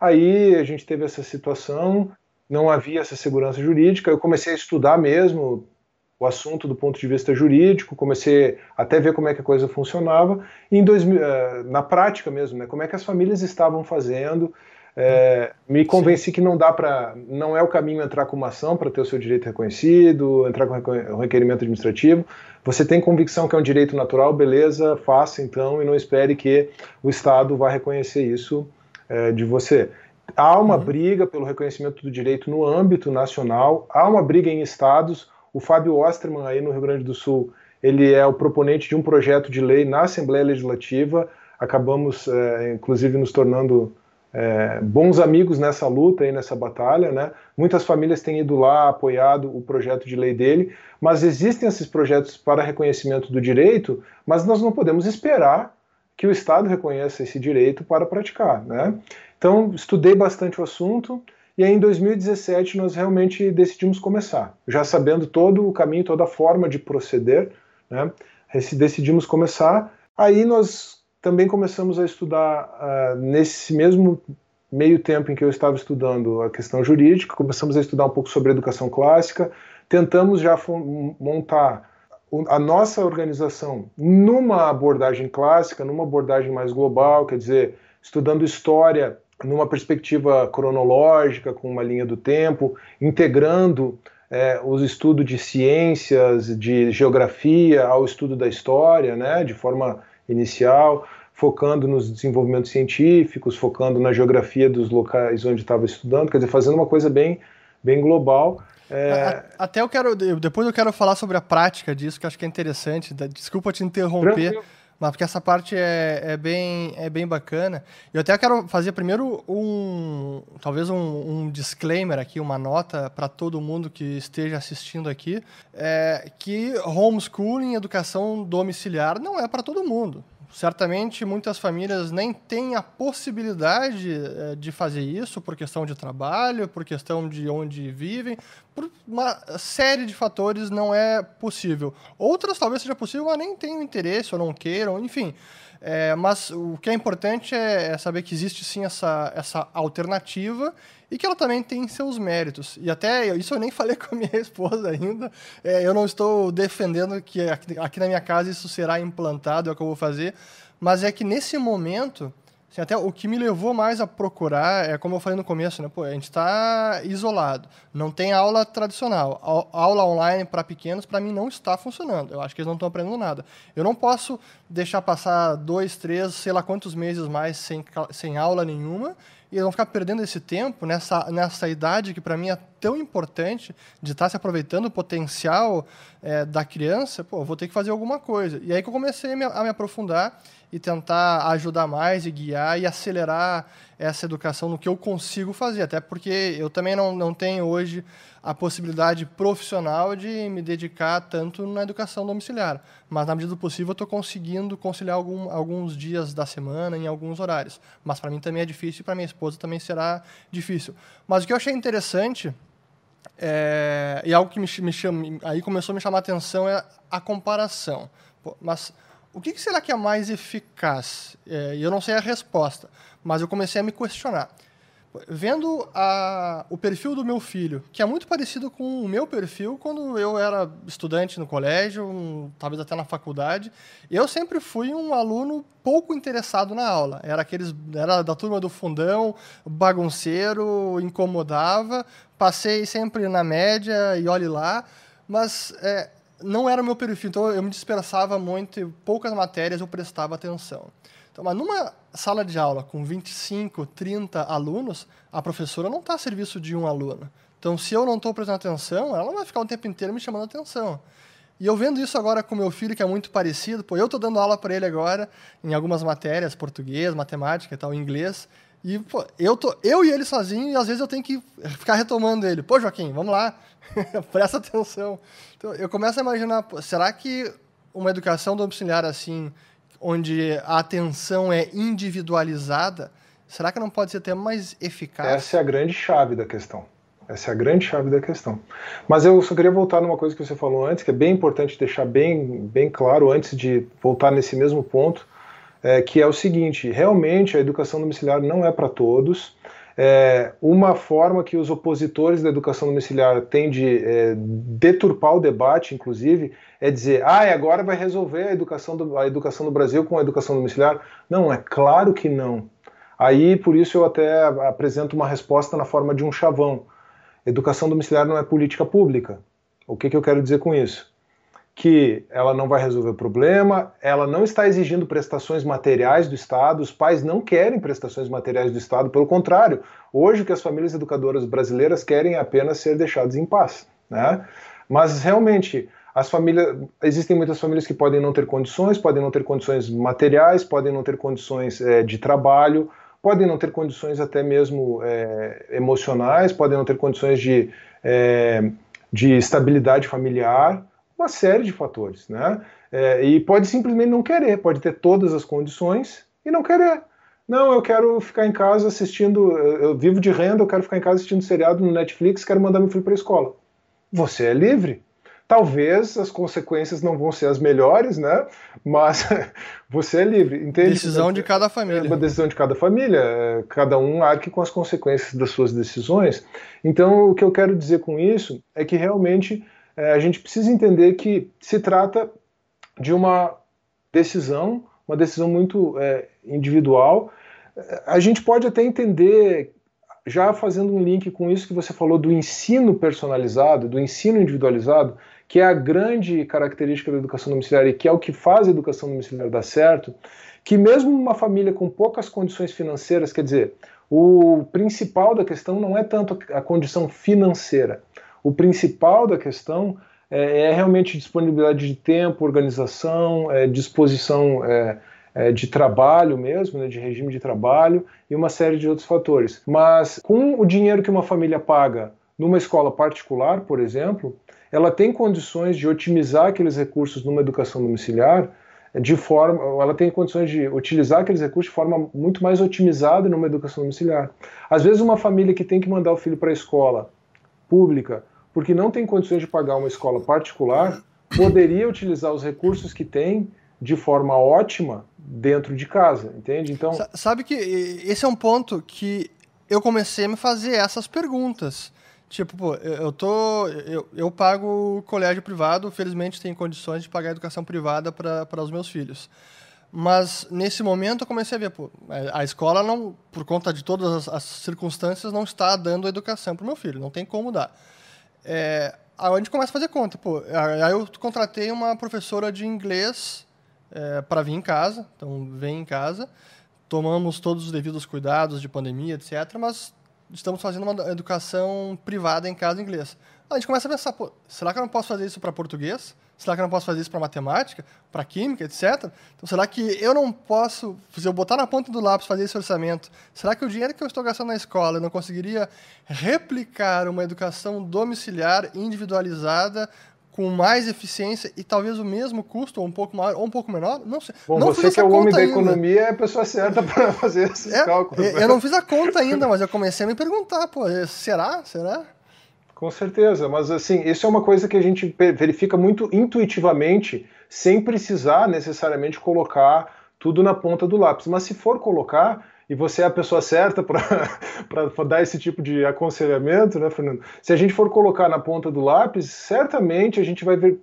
Aí a gente teve essa situação, não havia essa segurança jurídica. Eu comecei a estudar mesmo o assunto do ponto de vista jurídico, comecei até ver como é que a coisa funcionava. E em 2000, eh, na prática mesmo, né, como é que as famílias estavam fazendo. É, me convenci Sim. que não dá para, não é o caminho entrar com uma ação para ter o seu direito reconhecido, entrar com requerimento administrativo. Você tem convicção que é um direito natural, beleza, faça então e não espere que o Estado vá reconhecer isso é, de você. Há uma uhum. briga pelo reconhecimento do direito no âmbito nacional, há uma briga em estados. O Fábio Osterman, aí no Rio Grande do Sul, ele é o proponente de um projeto de lei na Assembleia Legislativa. Acabamos, é, inclusive, nos tornando é, bons amigos nessa luta e nessa batalha, né? Muitas famílias têm ido lá, apoiado o projeto de lei dele, mas existem esses projetos para reconhecimento do direito, mas nós não podemos esperar que o Estado reconheça esse direito para praticar, né? Então, estudei bastante o assunto e aí em 2017 nós realmente decidimos começar, já sabendo todo o caminho, toda a forma de proceder, né? Decidimos começar. Aí nós também começamos a estudar uh, nesse mesmo meio tempo em que eu estava estudando a questão jurídica, começamos a estudar um pouco sobre educação clássica, tentamos já montar a nossa organização numa abordagem clássica, numa abordagem mais global, quer dizer, estudando história numa perspectiva cronológica, com uma linha do tempo, integrando é, os estudos de ciências, de geografia ao estudo da história, né, de forma inicial, focando nos desenvolvimentos científicos, focando na geografia dos locais onde estava estudando, quer dizer, fazendo uma coisa bem, bem global. É... Até eu quero, depois eu quero falar sobre a prática disso, que acho que é interessante. Desculpa te interromper. Tranquilo. Mas porque essa parte é, é, bem, é bem bacana. Eu até quero fazer primeiro um, talvez um, um disclaimer aqui, uma nota para todo mundo que esteja assistindo aqui, é que homeschooling, educação domiciliar, não é para todo mundo. Certamente muitas famílias nem têm a possibilidade é, de fazer isso por questão de trabalho, por questão de onde vivem, por uma série de fatores não é possível. Outras talvez seja possível, mas nem tenham interesse ou não queiram, enfim. É, mas o que é importante é, é saber que existe sim essa, essa alternativa e que ela também tem seus méritos. E até isso eu nem falei com a minha esposa ainda. É, eu não estou defendendo que aqui, aqui, na minha casa isso será implantado, é o que eu vou fazer, mas é que nesse momento Assim, até o que me levou mais a procurar é, como eu falei no começo, né? Pô, a gente está isolado, não tem aula tradicional. A aula online para pequenos, para mim, não está funcionando. Eu acho que eles não estão aprendendo nada. Eu não posso deixar passar dois, três, sei lá quantos meses mais sem, sem aula nenhuma e eles vão ficar perdendo esse tempo nessa, nessa idade que para mim é tão importante de estar tá se aproveitando o potencial é, da criança, pô, vou ter que fazer alguma coisa. E aí que eu comecei a me, a me aprofundar e tentar ajudar mais e guiar e acelerar essa educação no que eu consigo fazer, até porque eu também não, não tenho hoje a possibilidade profissional de me dedicar tanto na educação domiciliar, mas na medida do possível eu estou conseguindo conciliar algum, alguns dias da semana em alguns horários, mas para mim também é difícil e para minha esposa também será difícil. Mas o que eu achei interessante é, e algo que me, me chama, aí começou a me chamar a atenção é a comparação. Mas o que, que, será que é mais eficaz? É, eu não sei a resposta, mas eu comecei a me questionar. Vendo a, o perfil do meu filho, que é muito parecido com o meu perfil quando eu era estudante no colégio, um, talvez até na faculdade, eu sempre fui um aluno pouco interessado na aula. Era aqueles, era da turma do fundão, bagunceiro, incomodava, passei sempre na média e olhe lá, mas é, não era o meu perfil, então eu me dispersava muito e poucas matérias eu prestava atenção. Então, mas numa sala de aula com 25, 30 alunos, a professora não está a serviço de um aluno. Então, se eu não estou prestando atenção, ela vai ficar o tempo inteiro me chamando atenção. E eu vendo isso agora com meu filho, que é muito parecido, pô, eu estou dando aula para ele agora em algumas matérias, português, matemática e tal, inglês, e pô, eu, tô, eu e ele sozinho, e às vezes eu tenho que ficar retomando ele. Pô, Joaquim, vamos lá, presta atenção. Então, eu começo a imaginar, pô, será que uma educação domiciliar assim, onde a atenção é individualizada, será que não pode ser até mais eficaz? Essa é a grande chave da questão. Essa é a grande chave da questão. Mas eu só queria voltar numa coisa que você falou antes, que é bem importante deixar bem, bem claro antes de voltar nesse mesmo ponto é, que é o seguinte: realmente a educação domiciliar não é para todos. É, uma forma que os opositores da educação domiciliar têm de é, deturpar o debate, inclusive, é dizer, ah, agora vai resolver a educação, do, a educação do Brasil com a educação domiciliar. Não, é claro que não. Aí, por isso, eu até apresento uma resposta na forma de um chavão. Educação domiciliar não é política pública. O que, que eu quero dizer com isso? Que ela não vai resolver o problema, ela não está exigindo prestações materiais do Estado, os pais não querem prestações materiais do Estado, pelo contrário, hoje o que as famílias educadoras brasileiras querem é apenas ser deixadas em paz. Né? Mas realmente, as famílias, existem muitas famílias que podem não ter condições, podem não ter condições materiais, podem não ter condições é, de trabalho, podem não ter condições até mesmo é, emocionais, podem não ter condições de, é, de estabilidade familiar, uma série de fatores, né? É, e pode simplesmente não querer, pode ter todas as condições e não querer. Não, eu quero ficar em casa assistindo, eu vivo de renda, eu quero ficar em casa assistindo seriado no Netflix, quero mandar meu filho para a escola. Você é livre. Talvez as consequências não vão ser as melhores, né? Mas você é livre. Entende? Decisão de cada família. É uma decisão de cada família. É, cada um arque com as consequências das suas decisões. Então, o que eu quero dizer com isso é que realmente é, a gente precisa entender que se trata de uma decisão, uma decisão muito é, individual. A gente pode até entender, já fazendo um link com isso que você falou do ensino personalizado, do ensino individualizado, que é a grande característica da educação domiciliar e que é o que faz a educação domiciliar dar certo, que mesmo uma família com poucas condições financeiras, quer dizer, o principal da questão não é tanto a condição financeira, o principal da questão é, é realmente disponibilidade de tempo, organização, é, disposição é, é, de trabalho mesmo, né, de regime de trabalho e uma série de outros fatores. Mas com o dinheiro que uma família paga numa escola particular, por exemplo, ela tem condições de otimizar aqueles recursos numa educação domiciliar de forma, ela tem condições de utilizar aqueles recursos de forma muito mais otimizada numa educação domiciliar. Às vezes uma família que tem que mandar o filho para a escola pública porque não tem condições de pagar uma escola particular, poderia utilizar os recursos que tem de forma ótima dentro de casa, entende? Então sabe que esse é um ponto que eu comecei a me fazer essas perguntas. Tipo, pô, eu tô eu, eu pago colégio privado, felizmente tenho condições de pagar educação privada para os meus filhos. Mas nesse momento eu comecei a ver, pô, a escola não, por conta de todas as, as circunstâncias, não está dando educação para o meu filho, não tem como dar. É, aí a gente começa a fazer conta, pô. Aí eu contratei uma professora de inglês é, para vir em casa. Então, vem em casa. Tomamos todos os devidos cuidados de pandemia, etc. Mas estamos fazendo uma educação privada em casa em inglês. A gente começa a pensar, pô, será que eu não posso fazer isso para português? Será que eu não posso fazer isso para matemática, para química, etc? Então, será que eu não posso, se eu botar na ponta do lápis fazer esse orçamento, será que o dinheiro que eu estou gastando na escola eu não conseguiria replicar uma educação domiciliar individualizada com mais eficiência e talvez o mesmo custo, ou um pouco maior, ou um pouco menor? Não sei. Bom, não você que é o homem da economia é a pessoa certa para fazer esses é, cálculos. Eu não fiz a conta ainda, mas eu comecei a me perguntar, pô, será? Será? Com certeza, mas assim, isso é uma coisa que a gente verifica muito intuitivamente, sem precisar necessariamente colocar tudo na ponta do lápis. Mas se for colocar, e você é a pessoa certa para dar esse tipo de aconselhamento, né, Fernando? Se a gente for colocar na ponta do lápis, certamente a gente vai ver,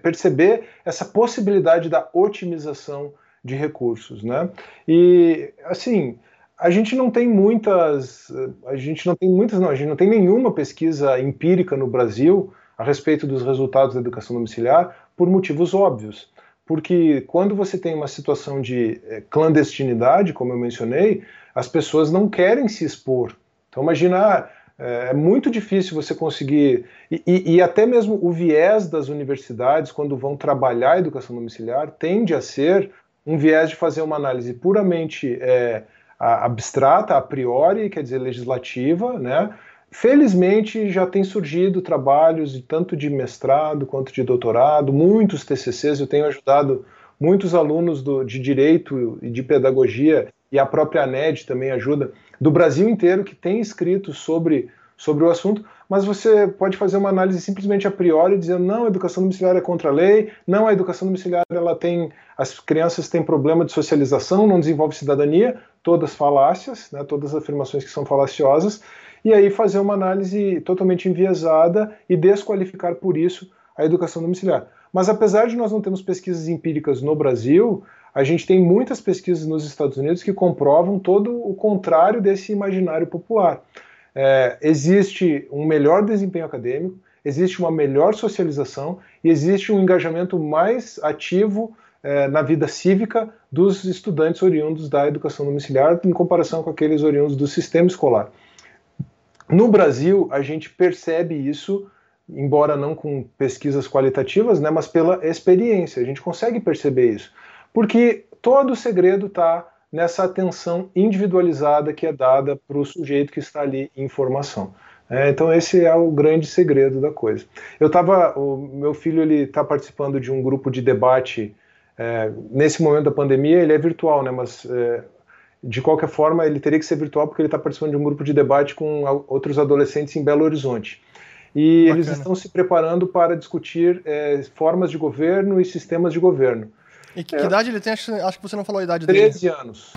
perceber essa possibilidade da otimização de recursos, né? E assim, a gente não tem muitas, a gente não tem muitas, não, a gente não tem nenhuma pesquisa empírica no Brasil a respeito dos resultados da educação domiciliar por motivos óbvios porque quando você tem uma situação de eh, clandestinidade, como eu mencionei, as pessoas não querem se expor. Então, imagina, eh, é muito difícil você conseguir. E, e, e, até mesmo o viés das universidades, quando vão trabalhar a educação domiciliar, tende a ser um viés de fazer uma análise puramente é, abstrata, a priori, quer dizer, legislativa, né? Felizmente já tem surgido trabalhos tanto de mestrado quanto de doutorado, muitos TCCs. Eu tenho ajudado muitos alunos do, de direito e de pedagogia e a própria ANED também ajuda do Brasil inteiro que tem escrito sobre, sobre o assunto. Mas você pode fazer uma análise simplesmente a priori dizendo não, a educação domiciliar é contra a lei, não, a educação domiciliar ela tem as crianças têm problema de socialização, não desenvolve cidadania, todas falácias, né, todas afirmações que são falaciosas e aí fazer uma análise totalmente enviesada e desqualificar por isso a educação domiciliar. Mas apesar de nós não termos pesquisas empíricas no Brasil, a gente tem muitas pesquisas nos Estados Unidos que comprovam todo o contrário desse imaginário popular. É, existe um melhor desempenho acadêmico, existe uma melhor socialização e existe um engajamento mais ativo é, na vida cívica dos estudantes oriundos da educação domiciliar em comparação com aqueles oriundos do sistema escolar. No Brasil, a gente percebe isso, embora não com pesquisas qualitativas, né, mas pela experiência. A gente consegue perceber isso. Porque todo o segredo está nessa atenção individualizada que é dada para o sujeito que está ali em formação. É, então esse é o grande segredo da coisa. Eu estava, o meu filho ele está participando de um grupo de debate é, nesse momento da pandemia. Ele é virtual, né? Mas é, de qualquer forma ele teria que ser virtual porque ele está participando de um grupo de debate com outros adolescentes em Belo Horizonte. E Bacana. eles estão se preparando para discutir é, formas de governo e sistemas de governo. E que, que idade ele tem? Acho, acho, que você não falou a idade 13 dele. 13 anos.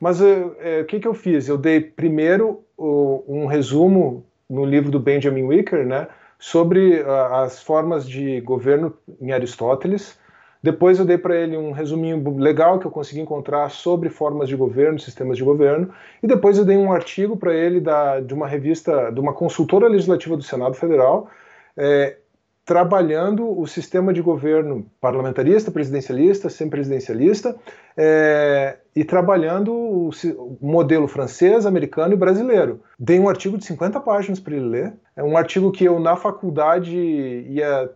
Mas é, o que, que eu fiz? Eu dei primeiro o, um resumo no livro do Benjamin Wicker, né, sobre a, as formas de governo em Aristóteles. Depois eu dei para ele um resuminho legal que eu consegui encontrar sobre formas de governo, sistemas de governo. E depois eu dei um artigo para ele da, de uma revista, de uma consultora legislativa do Senado Federal, é, trabalhando o sistema de governo parlamentarista, presidencialista, semipresidencialista, é, e trabalhando o, o, modelo francês, americano e brasileiro. Dei um artigo de 50 páginas para ele ler. É um artigo que eu, na faculdade, ia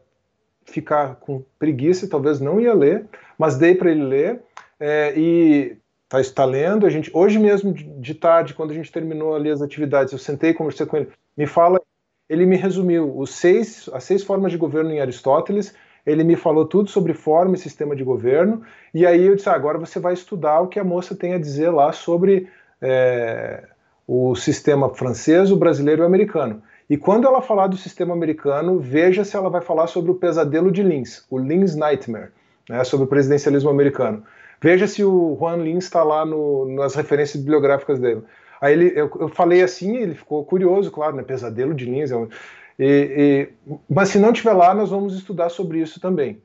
ficar com preguiça, talvez não ia ler, mas dei para ele ler. É, e está está lendo. A gente, hoje mesmo, de tarde, quando a gente terminou ali as atividades, eu sentei e conversei com ele. Me fala ele me resumiu os seis, as seis formas de governo em Aristóteles, ele me falou tudo sobre forma e sistema de governo, e aí eu disse, ah, agora você vai estudar o que a moça tem a dizer lá sobre é, o sistema francês, o brasileiro e o americano. E quando ela falar do sistema americano, veja se ela vai falar sobre o pesadelo de Linz, o Linz Nightmare, né, sobre o presidencialismo americano. Veja se o Juan Linz está lá no, nas referências bibliográficas dele. Aí ele, eu, eu falei assim, ele ficou curioso, claro, né? Pesadelo de Lins. É e, e, mas se não tiver lá, nós vamos estudar sobre isso também.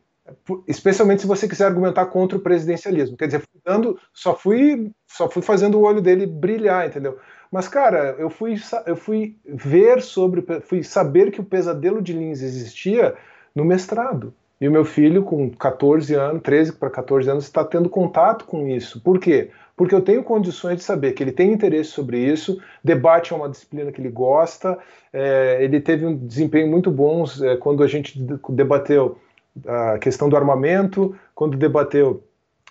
Especialmente se você quiser argumentar contra o presidencialismo. Quer dizer, dando, só fui, só fui fazendo o olho dele brilhar, entendeu? Mas, cara, eu fui, eu fui ver sobre, fui saber que o pesadelo de Lins existia no mestrado. E o meu filho, com 14 anos, 13 para 14 anos, está tendo contato com isso. Por quê? Porque eu tenho condições de saber que ele tem interesse sobre isso, debate é uma disciplina que ele gosta, é, ele teve um desempenho muito bom é, quando a gente debateu a questão do armamento, quando debateu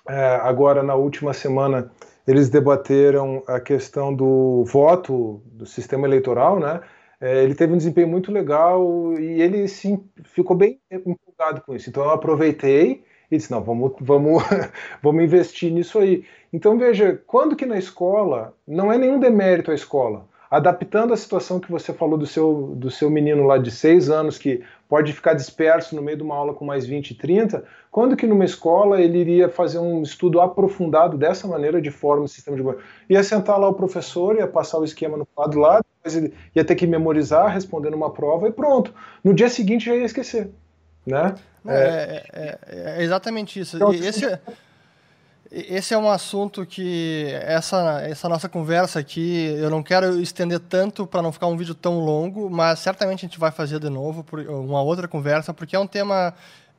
é, agora na última semana eles debateram a questão do voto do sistema eleitoral, né? É, ele teve um desempenho muito legal e ele sim ficou bem empolgado com isso. Então eu aproveitei e disse, não, vamos, vamos, vamos investir nisso aí. Então veja, quando que na escola, não é nenhum demérito a escola, adaptando a situação que você falou do seu, do seu menino lá de 6 anos, que pode ficar disperso no meio de uma aula com mais 20, 30, quando que numa escola ele iria fazer um estudo aprofundado dessa maneira, de forma, sistema de governo? Ia sentar lá o professor, ia passar o esquema no quadro lá, depois ele ia ter que memorizar, respondendo uma prova e pronto. No dia seguinte já ia esquecer. Né? É, é, é, é exatamente isso. Então, esse, é, esse é um assunto que essa, essa nossa conversa aqui, eu não quero estender tanto para não ficar um vídeo tão longo, mas certamente a gente vai fazer de novo por, uma outra conversa, porque é um tema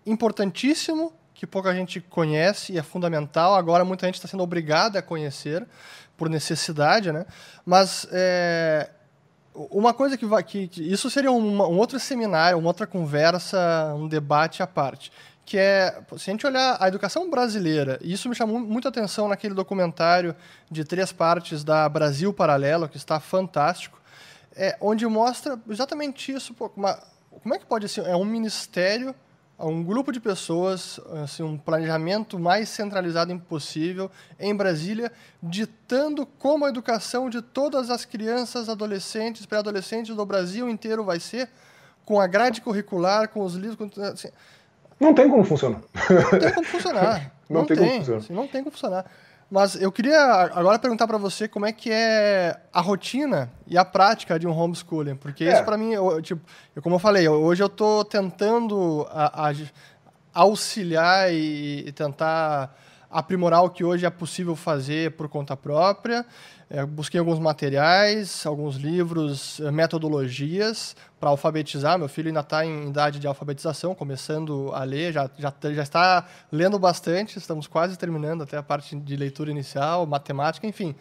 importantíssimo que pouca gente conhece e é fundamental. Agora muita gente está sendo obrigada a conhecer por necessidade, né? Mas é, uma coisa que vai. Que, que isso seria um outro seminário, uma outra conversa, um debate à parte. Que é, se a gente olhar a educação brasileira, e isso me chamou muita atenção naquele documentário de três partes da Brasil Paralelo, que está fantástico, é, onde mostra exatamente isso. Pô, uma, como é que pode ser? É um ministério a um grupo de pessoas, assim, um planejamento mais centralizado impossível em Brasília, ditando como a educação de todas as crianças, adolescentes, pré-adolescentes do Brasil inteiro vai ser, com a grade curricular, com os livros. Com, assim, não tem como funcionar. Não tem como funcionar. não, não, tem, tem como funcionar. Assim, não tem como funcionar. Mas eu queria agora perguntar para você como é que é a rotina e a prática de um homeschooling, porque é. isso para mim, eu, tipo, eu, como eu falei, hoje eu estou tentando a, a auxiliar e, e tentar aprimorar o que hoje é possível fazer por conta própria. É, busquei alguns materiais, alguns livros, eh, metodologias para alfabetizar. Meu filho ainda está em idade de alfabetização, começando a ler, já, já, já está lendo bastante, estamos quase terminando até a parte de leitura inicial, matemática, enfim.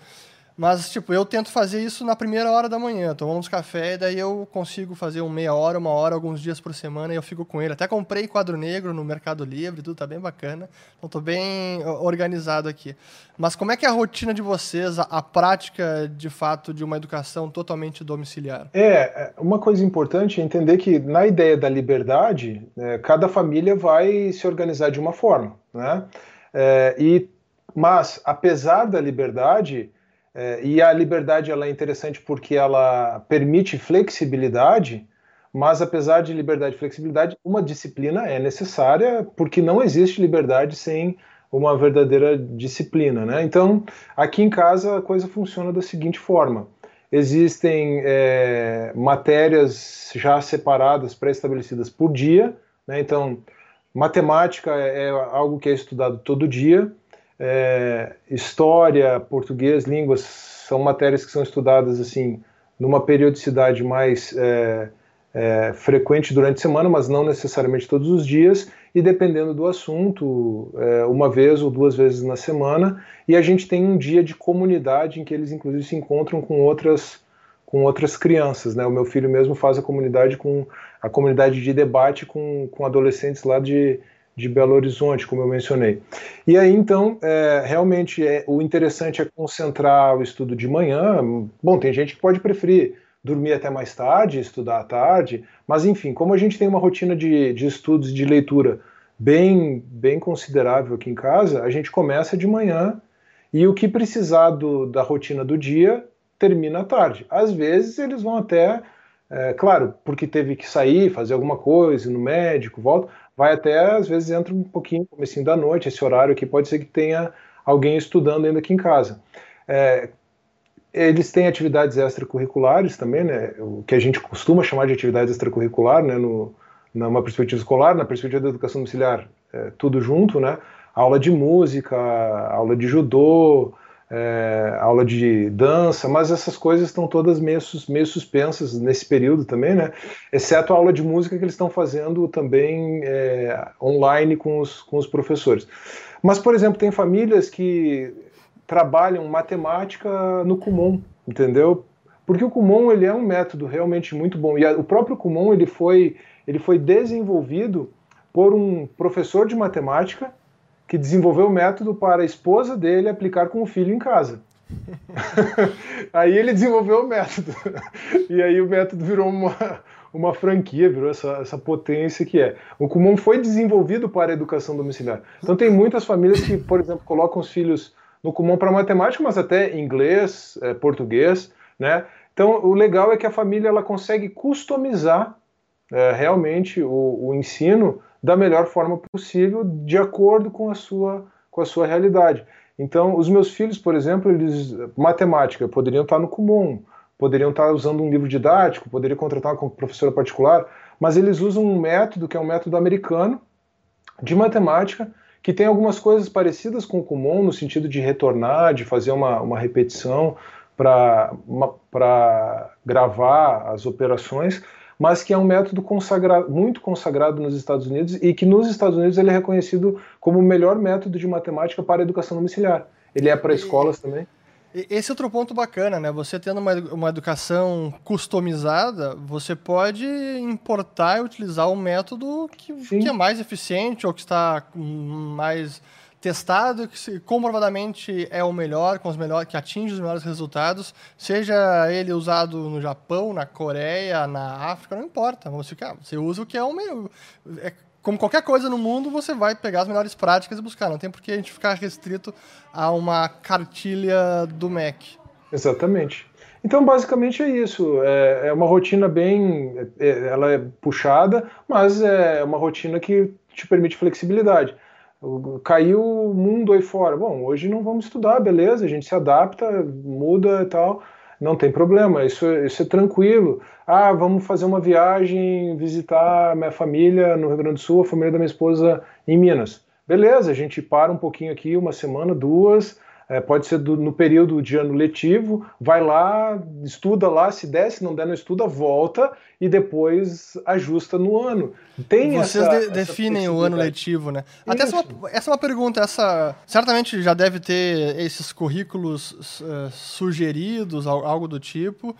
Mas, tipo, eu tento fazer isso na primeira hora da manhã, tomamos café, e daí eu consigo fazer um meia hora, uma hora, alguns dias por semana, e eu fico com ele. Até comprei quadro negro no Mercado Livre, tudo tá bem bacana. Então tô bem organizado aqui. Mas como é que é a rotina de vocês, a, a prática, de fato, de uma educação totalmente domiciliar? É, é, uma coisa importante é entender que na ideia da liberdade, é, cada família vai se organizar de uma forma, né? É, e, mas, apesar da liberdade, é, e a liberdade ela é interessante porque ela permite flexibilidade, mas apesar de liberdade e flexibilidade, uma disciplina é necessária porque não existe liberdade sem uma verdadeira disciplina. Né? Então, aqui em casa a coisa funciona da seguinte forma: existem é, matérias já separadas, pré-estabelecidas por dia. Né? Então, matemática é, é algo que é estudado todo dia. É, história, português, línguas são matérias que são estudadas assim numa periodicidade mais é, é, frequente durante a semana, mas não necessariamente todos os dias, e dependendo do assunto, é, uma vez ou duas vezes na semana. E a gente tem um dia de comunidade em que eles inclusive se encontram com outras com outras crianças, né? O meu filho mesmo faz a comunidade com a comunidade de debate com, com adolescentes lá de de Belo Horizonte, como eu mencionei. E aí, então, é, realmente é, o interessante é concentrar o estudo de manhã. Bom, tem gente que pode preferir dormir até mais tarde, estudar à tarde, mas enfim, como a gente tem uma rotina de, de estudos de leitura bem, bem considerável aqui em casa, a gente começa de manhã e o que precisar do, da rotina do dia termina à tarde. Às vezes eles vão até, é, claro, porque teve que sair, fazer alguma coisa no médico, volta, vai até, às vezes, entra um pouquinho, comecinho da noite, esse horário aqui, pode ser que tenha alguém estudando ainda aqui em casa. É, eles têm atividades extracurriculares também, né, o que a gente costuma chamar de atividades extracurricular, né, no, numa perspectiva escolar, na perspectiva da educação domiciliar, é, tudo junto, né, aula de música, aula de judô, é, aula de dança, mas essas coisas estão todas meio, meio suspensas nesse período também, né? Exceto a aula de música que eles estão fazendo também é, online com os, com os professores. Mas, por exemplo, tem famílias que trabalham matemática no Kumon, entendeu? Porque o Kumon ele é um método realmente muito bom e a, o próprio Kumon ele foi ele foi desenvolvido por um professor de matemática que desenvolveu o método para a esposa dele aplicar com o filho em casa. aí ele desenvolveu o método. e aí o método virou uma, uma franquia, virou essa, essa potência que é. O Kumon foi desenvolvido para a educação domiciliar. Então tem muitas famílias que, por exemplo, colocam os filhos no Kumon para matemática, mas até inglês, é, português, né? Então o legal é que a família ela consegue customizar é, realmente o, o ensino da melhor forma possível, de acordo com a sua, com a sua realidade. Então, os meus filhos, por exemplo, eles matemática poderiam estar no comum, poderiam estar usando um livro didático, poderiam contratar uma professora particular, mas eles usam um método que é um método americano de matemática que tem algumas coisas parecidas com o comum no sentido de retornar, de fazer uma, uma repetição para gravar as operações, mas que é um método muito consagrado nos Estados Unidos e que nos Estados Unidos ele é reconhecido como o melhor método de matemática para a educação domiciliar. Ele é para escolas também. Esse é outro ponto bacana, né? Você tendo uma, uma educação customizada, você pode importar e utilizar um método que, que é mais eficiente ou que está mais testado, que comprovadamente é o melhor, com os melhores, que atinge os melhores resultados, seja ele usado no Japão, na Coreia, na África, não importa. Você, você usa o que é o melhor. É, como qualquer coisa no mundo, você vai pegar as melhores práticas e buscar. Não tem por que a gente ficar restrito a uma cartilha do MEC. Exatamente. Então, basicamente é isso. É, é uma rotina bem, é, ela é puxada, mas é uma rotina que te permite flexibilidade. Caiu o mundo aí fora. Bom, hoje não vamos estudar, beleza, a gente se adapta, muda e tal, não tem problema, isso, isso é tranquilo. Ah, vamos fazer uma viagem, visitar minha família no Rio Grande do Sul, a família da minha esposa em Minas. Beleza, a gente para um pouquinho aqui, uma semana, duas, é, pode ser do, no período de ano letivo, vai lá, estuda lá, se der, se não der, não estuda, volta e depois ajusta no ano. Tem Vocês essa, de, definem o ano letivo, né? Isso. Até essa, essa é uma pergunta, essa certamente já deve ter esses currículos uh, sugeridos, algo do tipo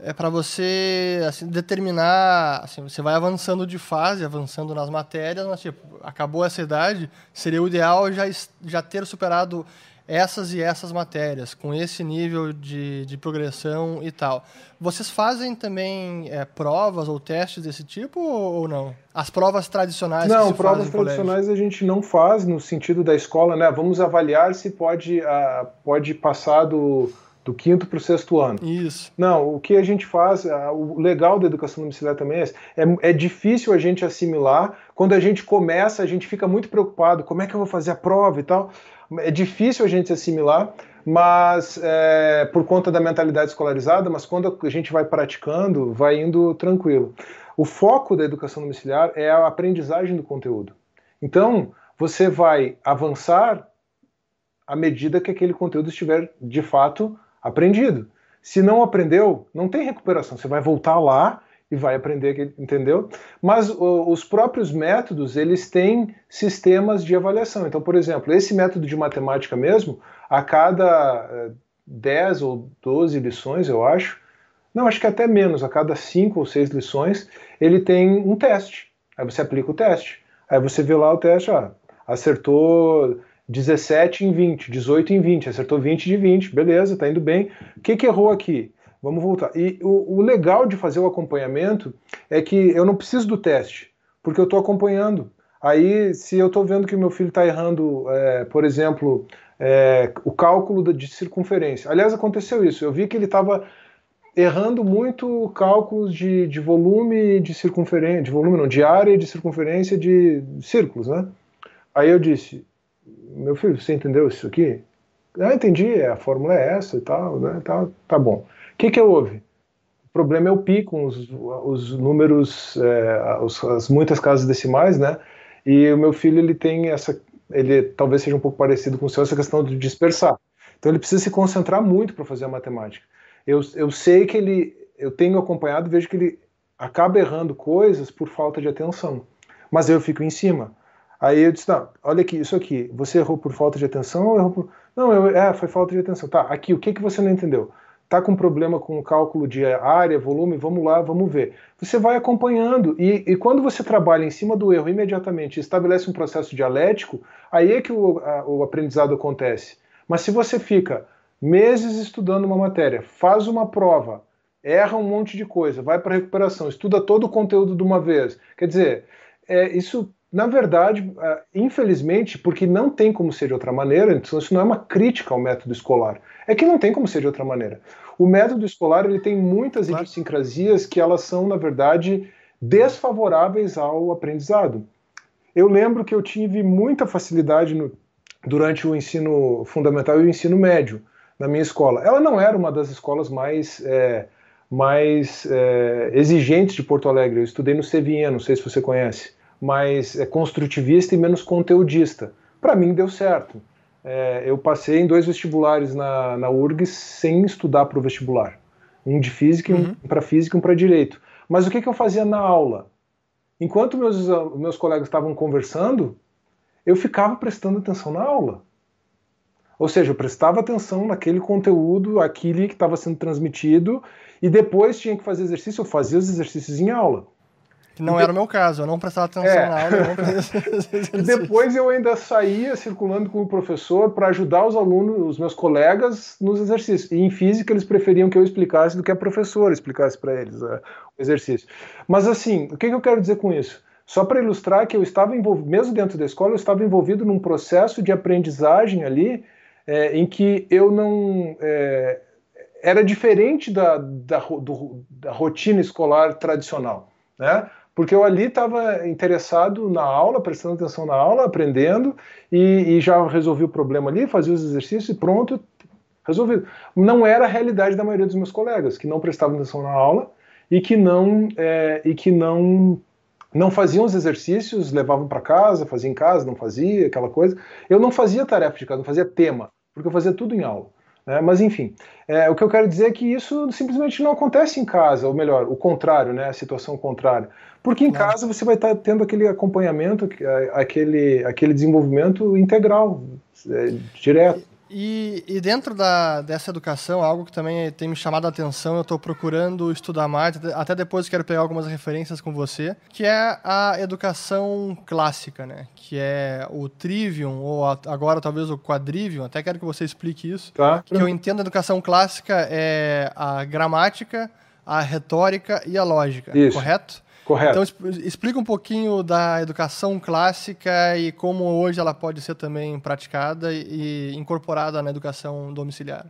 é para você assim, determinar, assim, você vai avançando de fase, avançando nas matérias, mas tipo, acabou essa idade, seria o ideal já, já ter superado essas e essas matérias, com esse nível de, de progressão e tal. Vocês fazem também é, provas ou testes desse tipo ou não? As provas tradicionais Não, provas tradicionais colégio. a gente não faz no sentido da escola, né? Vamos avaliar se pode, uh, pode passar do do quinto para o sexto ano. Isso. Não, o que a gente faz, o legal da educação domiciliar também é, é, é difícil a gente assimilar. Quando a gente começa, a gente fica muito preocupado, como é que eu vou fazer a prova e tal. É difícil a gente assimilar, mas é, por conta da mentalidade escolarizada, mas quando a gente vai praticando, vai indo tranquilo. O foco da educação domiciliar é a aprendizagem do conteúdo. Então, você vai avançar à medida que aquele conteúdo estiver de fato aprendido. Se não aprendeu, não tem recuperação. Você vai voltar lá e vai aprender, entendeu? Mas o, os próprios métodos, eles têm sistemas de avaliação. Então, por exemplo, esse método de matemática mesmo, a cada 10 eh, ou 12 lições, eu acho, não, acho que até menos, a cada 5 ou 6 lições, ele tem um teste. Aí você aplica o teste. Aí você vê lá o teste, ó, acertou 17 em 20, 18 em 20, acertou 20 de 20, beleza, tá indo bem. O que, que errou aqui? Vamos voltar. E o, o, legal de fazer o acompanhamento é que eu não preciso do teste, porque eu estou acompanhando. Aí, se eu estou vendo que o meu filho está errando, é, por exemplo, é, o cálculo de circunferência. Aliás, aconteceu isso. Eu vi que ele estava errando muito cálculos de, de volume de circunferência, de volume não, de área de circunferência de círculos, né? Aí eu disse, meu filho, você entendeu isso aqui? Ah, entendi, a fórmula é essa e tal, né? Tá, tá bom. O que que houve? O problema é o pi com os, os números, é, os, as muitas casas decimais, né? E o meu filho, ele tem essa, ele talvez seja um pouco parecido com o seu, essa questão de dispersar. Então ele precisa se concentrar muito para fazer a matemática. Eu, eu sei que ele, eu tenho acompanhado, vejo que ele acaba errando coisas por falta de atenção. Mas eu fico em cima. Aí eu disse, não, olha aqui, isso aqui, você errou por falta de atenção ou errou por... Não, eu, é, foi falta de atenção. Tá, aqui, o que, que você não entendeu? Tá com problema com o cálculo de área, volume, vamos lá, vamos ver. Você vai acompanhando e, e quando você trabalha em cima do erro imediatamente estabelece um processo dialético, aí é que o, a, o aprendizado acontece. Mas se você fica meses estudando uma matéria, faz uma prova, erra um monte de coisa, vai para recuperação, estuda todo o conteúdo de uma vez, quer dizer, é, isso na verdade, é, infelizmente, porque não tem como ser de outra maneira, então isso não é uma crítica ao método escolar, é que não tem como ser de outra maneira. O método escolar ele tem muitas claro. idiosincrasias que elas são, na verdade, desfavoráveis ao aprendizado. Eu lembro que eu tive muita facilidade no, durante o ensino fundamental e o ensino médio na minha escola. Ela não era uma das escolas mais, é, mais é, exigentes de Porto Alegre. Eu estudei no Sevinha, não sei se você conhece mais é, construtivista e menos conteudista. Para mim deu certo. É, eu passei em dois vestibulares na, na URGS sem estudar para o vestibular. Um de física, uhum. um para física e um para direito. Mas o que, que eu fazia na aula? Enquanto meus, meus colegas estavam conversando, eu ficava prestando atenção na aula. Ou seja, eu prestava atenção naquele conteúdo, aquele que estava sendo transmitido, e depois tinha que fazer exercício, eu fazia os exercícios em aula. Que não era o meu caso, eu não prestava atenção é. na aula. Eu Depois eu ainda saía circulando com o professor para ajudar os alunos, os meus colegas, nos exercícios. E em física eles preferiam que eu explicasse do que a professora explicasse para eles é, o exercício. Mas assim, o que, que eu quero dizer com isso? Só para ilustrar que eu estava envolvido, mesmo dentro da escola, eu estava envolvido num processo de aprendizagem ali é, em que eu não. É, era diferente da, da, do, da rotina escolar tradicional. Né? Porque eu ali estava interessado na aula, prestando atenção na aula, aprendendo, e, e, já resolvi o problema ali, fazia os exercícios e pronto, resolvido. Não era a realidade da maioria dos meus colegas, que não prestavam atenção na aula e que não, é, e que não, não faziam os exercícios, levavam para casa, faziam em casa, não fazia, aquela coisa. Eu não fazia tarefa de casa, não fazia tema, porque eu fazia tudo em aula. Né? Mas enfim, é, o que eu quero dizer é que isso simplesmente não acontece em casa, ou melhor, o contrário, né? a situação contrária. Porque em casa você vai estar tendo aquele acompanhamento, aquele, aquele desenvolvimento integral, é, direto. E, e, dentro da, dessa educação, algo que também tem me chamado a atenção, eu estou procurando estudar mais, até depois quero pegar algumas referências com você, que é a educação clássica, né? Que é o trivium, ou agora talvez o quadrivium, até quero que você explique isso. Tá. Que eu entendo a educação clássica é a gramática, a retórica e a lógica, isso. correto? Correto. Então, explica um pouquinho da educação clássica e como hoje ela pode ser também praticada e incorporada na educação domiciliar.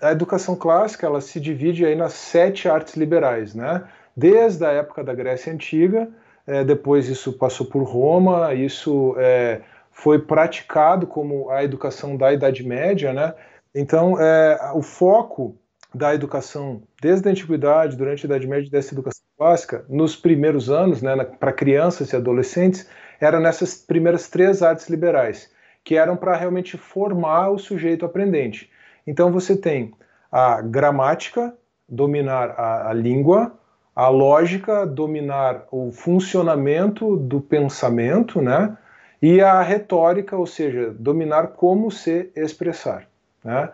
A educação clássica ela se divide aí nas sete artes liberais, né? Desde a época da Grécia Antiga, é, depois isso passou por Roma, isso é, foi praticado como a educação da Idade Média, né? Então, é, o foco da educação desde a antiguidade, durante a Idade Média, dessa educação clássica, nos primeiros anos, né, para crianças e adolescentes, era nessas primeiras três artes liberais, que eram para realmente formar o sujeito aprendente. Então você tem a gramática, dominar a, a língua, a lógica, dominar o funcionamento do pensamento, né? E a retórica, ou seja, dominar como se expressar. Né?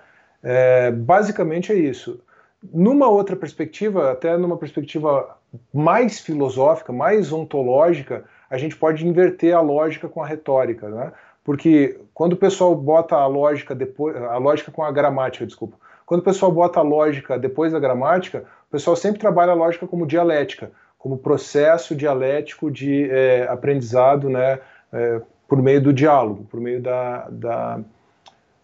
É, basicamente é isso. Numa outra perspectiva, até numa perspectiva mais filosófica, mais ontológica, a gente pode inverter a lógica com a retórica, né? Porque quando o pessoal bota a lógica depois, a lógica com a gramática, desculpa. Quando o pessoal bota a lógica depois da gramática, o pessoal sempre trabalha a lógica como dialética, como processo dialético de é, aprendizado, né? É, por meio do diálogo, por meio da, da,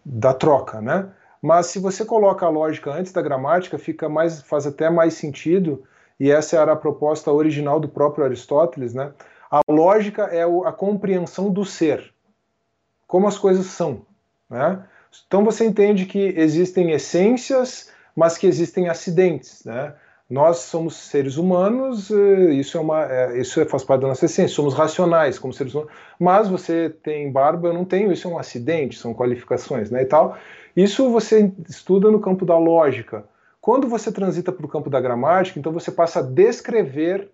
da troca, né? Mas se você coloca a lógica antes da gramática, fica mais, faz até mais sentido, e essa era a proposta original do próprio Aristóteles, né? A lógica é a compreensão do ser, como as coisas são, né? Então você entende que existem essências, mas que existem acidentes, né? Nós somos seres humanos, eh, isso é uma, é, isso faz parte da nossa essência. Somos racionais como seres humanos. Mas você tem barba, eu não tenho. Isso é um acidente, são qualificações, né, e tal. Isso você estuda no campo da lógica. Quando você transita para o campo da gramática, então você passa a descrever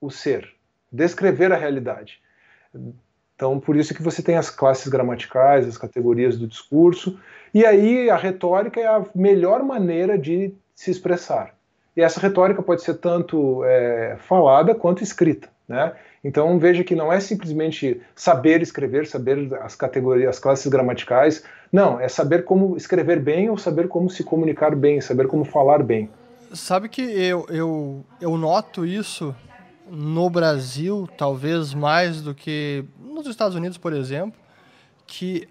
o ser, descrever a realidade. Então, por isso que você tem as classes gramaticais, as categorias do discurso, e aí a retórica é a melhor maneira de se expressar. E essa retórica pode ser tanto é, falada quanto escrita. Né? Então veja que não é simplesmente saber escrever, saber as categorias, as classes gramaticais. Não, é saber como escrever bem ou saber como se comunicar bem, saber como falar bem. Sabe que eu, eu, eu noto isso no Brasil, talvez mais do que nos Estados Unidos, por exemplo, que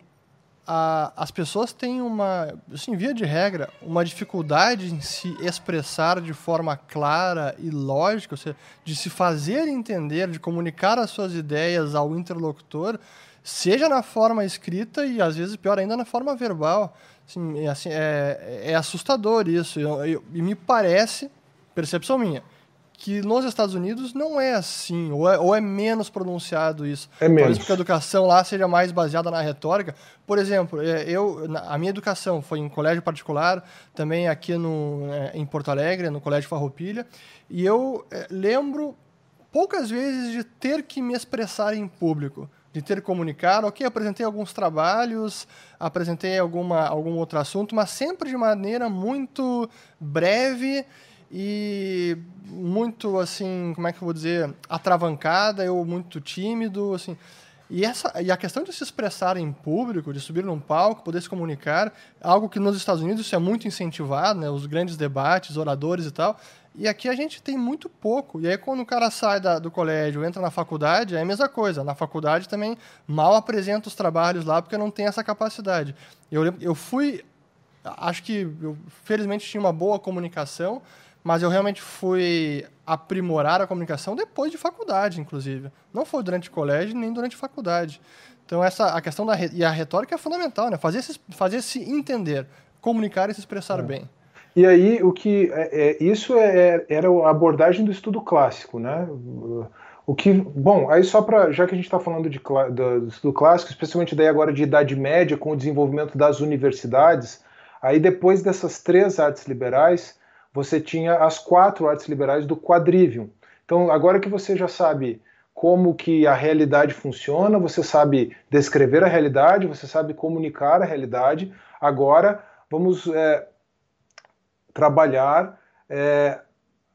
a, as pessoas têm uma, assim, via de regra, uma dificuldade em se expressar de forma clara e lógica, ou seja, de se fazer entender, de comunicar as suas ideias ao interlocutor, seja na forma escrita e às vezes pior ainda na forma verbal. Assim, é, assim, é, é assustador isso. e me parece, percepção minha, que nos Estados Unidos não é assim, ou é, ou é menos pronunciado isso. É menos. Talvez porque a educação lá seja mais baseada na retórica. Por exemplo, é, eu, a minha educação foi em colégio particular, também aqui no, é, em Porto Alegre, no Colégio Farroupilha, e eu é, lembro poucas vezes de ter que me expressar em público, de ter que comunicar. Ok, apresentei alguns trabalhos, apresentei alguma, algum outro assunto, mas sempre de maneira muito breve e muito assim, como é que eu vou dizer, atravancada, eu muito tímido, assim. E, essa, e a questão de se expressar em público, de subir num palco, poder se comunicar, algo que nos Estados Unidos isso é muito incentivado, né? os grandes debates, oradores e tal. E aqui a gente tem muito pouco. E aí, quando o cara sai da, do colégio, entra na faculdade, é a mesma coisa. Na faculdade também mal apresenta os trabalhos lá porque não tem essa capacidade. Eu, eu fui. Acho que eu, felizmente tinha uma boa comunicação, mas eu realmente fui aprimorar a comunicação depois de faculdade, inclusive. Não foi durante o colégio nem durante a faculdade. Então essa a questão da e a retórica é fundamental, né? Fazer se, fazer se entender, comunicar e se expressar é. bem. E aí o que é, é, isso é, é era a abordagem do estudo clássico, né? O que, bom, aí só para, já que a gente está falando de, do estudo clássico, especialmente daí agora de Idade Média, com o desenvolvimento das universidades, aí depois dessas três artes liberais, você tinha as quatro artes liberais do quadrivium. Então, agora que você já sabe como que a realidade funciona, você sabe descrever a realidade, você sabe comunicar a realidade, agora vamos é, trabalhar é,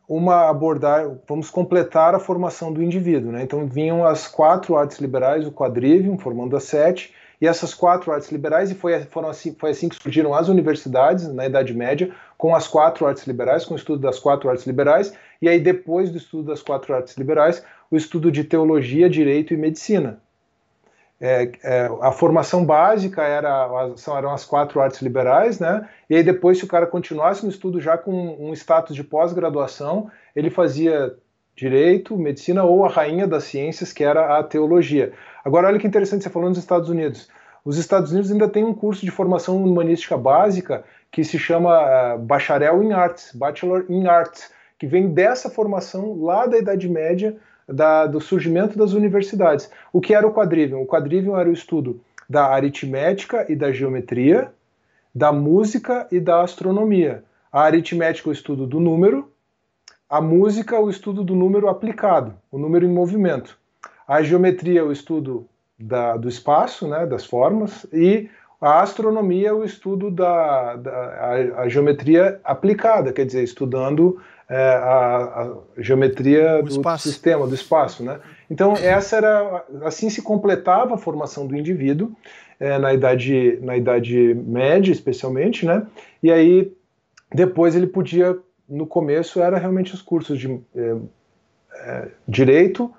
uma abordar, vamos completar a formação do indivíduo. Né? Então vinham as quatro artes liberais, o quadrivium, formando as sete, e essas quatro artes liberais, e foi, foram assim, foi assim que surgiram as universidades na Idade Média, com as quatro artes liberais, com o estudo das quatro artes liberais, e aí depois do estudo das quatro artes liberais, o estudo de teologia, direito e medicina. É, é, a formação básica era, eram as quatro artes liberais, né? E aí depois, se o cara continuasse no estudo já com um status de pós-graduação, ele fazia direito, medicina ou a rainha das ciências, que era a teologia. Agora, olha que interessante você falando dos Estados Unidos. Os Estados Unidos ainda tem um curso de formação humanística básica que se chama uh, Bacharel in Arts, Bachelor in Arts, que vem dessa formação lá da Idade Média da, do surgimento das universidades. O que era o quadrivium? O quadrivium era o estudo da aritmética e da geometria, da música e da astronomia. A aritmética, o estudo do número, a música, o estudo do número aplicado, o número em movimento. A geometria, o estudo da, do espaço, né, das formas, e a astronomia, o estudo da, da a, a geometria aplicada, quer dizer, estudando é, a, a, geometria o do espaço. sistema, do espaço, né? Então essa era assim se completava a formação do indivíduo é, na idade na idade média, especialmente, né? E aí depois ele podia no começo era realmente os cursos de é, é direito,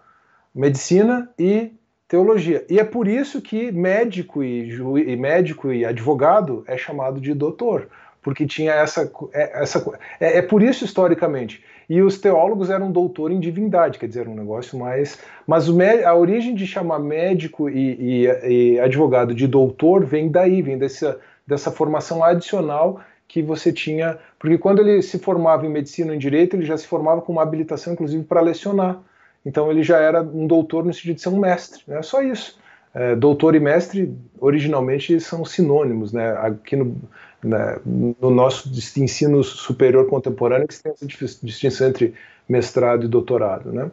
medicina e teologia. E é por isso que médico e, e médico e advogado é chamado de doutor, porque tinha essa. É, essa é, é, por isso, historicamente. E os teólogos eram doutor em divindade, quer dizer, um negócio mais. Mas o, a origem de chamar médico e, e, e, advogado de doutor vem daí, vem dessa, dessa formação adicional que você tinha. Porque quando ele se formava em medicina ou em direito, ele já se formava com uma habilitação, inclusive, para lecionar. Então ele já era um doutor no sentido de ser um mestre, né? só isso. É, doutor e mestre originalmente são sinônimos, né? Aqui no, né, no nosso ensino superior contemporâneo que tem essa distinção entre mestrado e doutorado, né?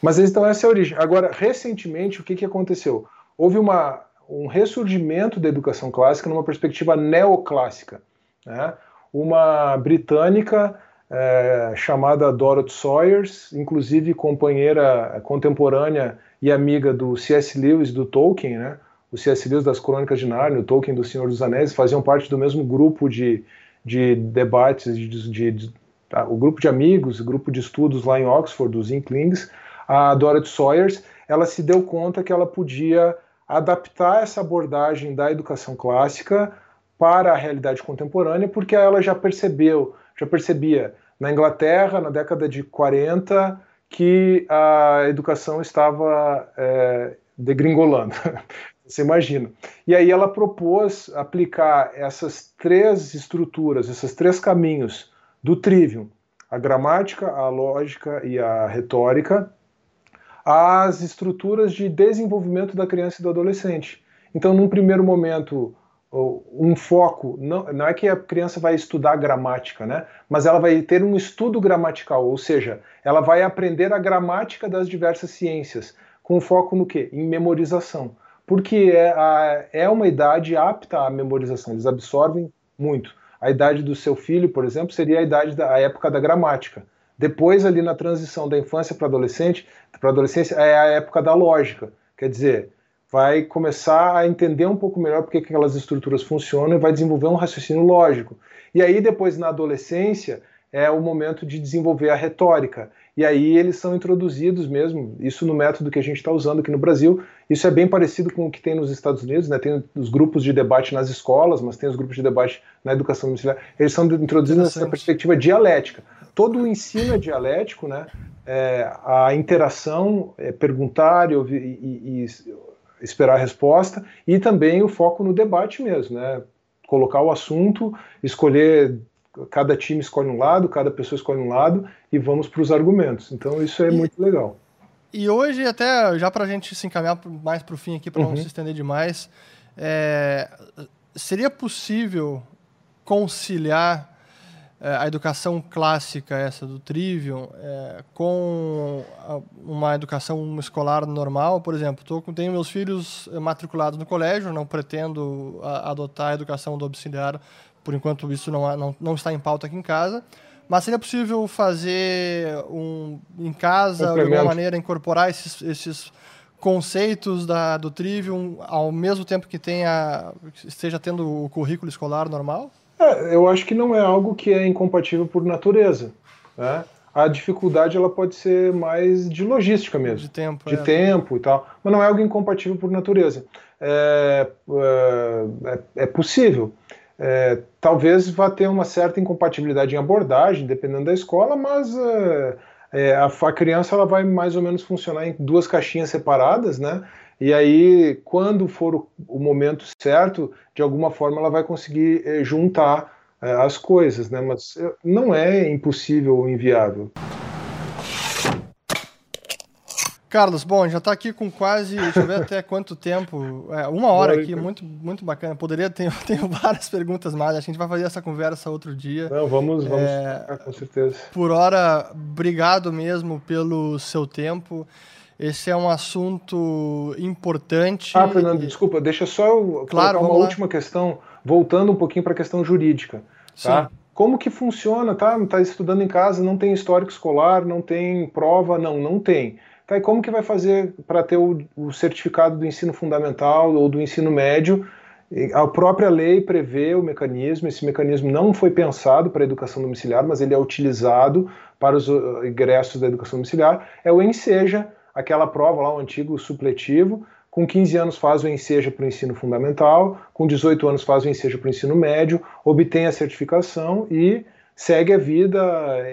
Mas então essa é a origem. Agora, recentemente, o que, que aconteceu? Houve uma, um ressurgimento da educação clássica numa perspectiva neoclássica. Né? Uma britânica é, chamada Dorothy Sawyers, inclusive companheira contemporânea e amiga do C.S. Lewis do Tolkien, né? o C.S. Lewis das Crônicas de Nárnia, o Tolkien do Senhor dos Anéis, faziam parte do mesmo grupo de, de debates, de, de, de tá, o grupo de amigos, grupo de estudos lá em Oxford, os Inklings, a Dorothy Sawyers, ela se deu conta que ela podia adaptar essa abordagem da educação clássica para a realidade contemporânea, porque ela já percebeu, já percebia na Inglaterra, na década de 40, que a educação estava é, degringolando. Você imagina. E aí ela propôs aplicar essas três estruturas, esses três caminhos do trivium, a gramática, a lógica e a retórica, às estruturas de desenvolvimento da criança e do adolescente. Então, num primeiro momento, um foco, não, não é que a criança vai estudar gramática, né? Mas ela vai ter um estudo gramatical, ou seja, ela vai aprender a gramática das diversas ciências, com foco no quê? Em memorização porque é, a, é uma idade apta à memorização, eles absorvem muito. A idade do seu filho, por exemplo, seria a idade da a época da gramática. Depois, ali na transição da infância para adolescente, para adolescência, é a época da lógica. Quer dizer, vai começar a entender um pouco melhor porque aquelas estruturas funcionam e vai desenvolver um raciocínio lógico. E aí, depois, na adolescência, é o momento de desenvolver a retórica. E aí eles são introduzidos mesmo, isso no método que a gente está usando aqui no Brasil. Isso é bem parecido com o que tem nos Estados Unidos, né? Tem os grupos de debate nas escolas, mas tem os grupos de debate na educação domiciliar. Eles são introduzidos nessa perspectiva dialética. Todo o ensino é dialético, né? É, a interação, é perguntar e, e, e esperar a resposta, e também o foco no debate mesmo, né? Colocar o assunto, escolher cada time escolhe um lado, cada pessoa escolhe um lado e vamos para os argumentos. Então isso é e, muito legal. E hoje, até já para a gente se encaminhar mais para o fim aqui, para uhum. não se estender demais, é, seria possível conciliar a educação clássica, essa do Trivium, é, com uma educação escolar normal? Por exemplo, tô, tenho meus filhos matriculados no colégio, não pretendo a, adotar a educação do auxiliar, por enquanto isso não, não, não está em pauta aqui em casa. Mas seria possível fazer um, em casa, de alguma maneira, incorporar esses, esses conceitos da, do Trivium ao mesmo tempo que tenha, esteja tendo o currículo escolar normal? É, eu acho que não é algo que é incompatível por natureza. Né? A dificuldade ela pode ser mais de logística mesmo. De tempo. De é. tempo e tal. Mas não é algo incompatível por natureza. É, é, é, é possível. É, talvez vá ter uma certa incompatibilidade em abordagem, dependendo da escola, mas é, a, a, criança ela vai mais ou menos funcionar em duas caixinhas separadas, né? E aí, quando for o, o momento certo, de alguma forma ela vai conseguir é, juntar é, as coisas, né? Mas é, não é impossível ou inviável. Carlos, bom, já está aqui com quase, deixa eu ver até quanto tempo, é, uma hora aqui, muito, muito bacana. Poderia ter tenho várias perguntas mais, a gente vai fazer essa conversa outro dia. Não, vamos, vamos, é, com certeza. Por hora, obrigado mesmo pelo seu tempo. Esse é um assunto importante. Ah, Fernando, e... desculpa, deixa só eu claro, uma lá. última questão, voltando um pouquinho para a questão jurídica, tá? Sim. Como que funciona, tá? Tá estudando em casa, não tem histórico escolar, não tem prova, não, não tem. Tá, e como que vai fazer para ter o, o, certificado do ensino fundamental ou do ensino médio? A própria lei prevê o mecanismo, esse mecanismo não foi pensado para a educação domiciliar, mas ele é utilizado para os uh, ingressos da educação domiciliar, é o ENSEJA, aquela prova lá, o antigo supletivo, com 15 anos faz o enseja para o ensino fundamental, com 18 anos faz o enseja para o ensino médio, obtém a certificação e segue a vida,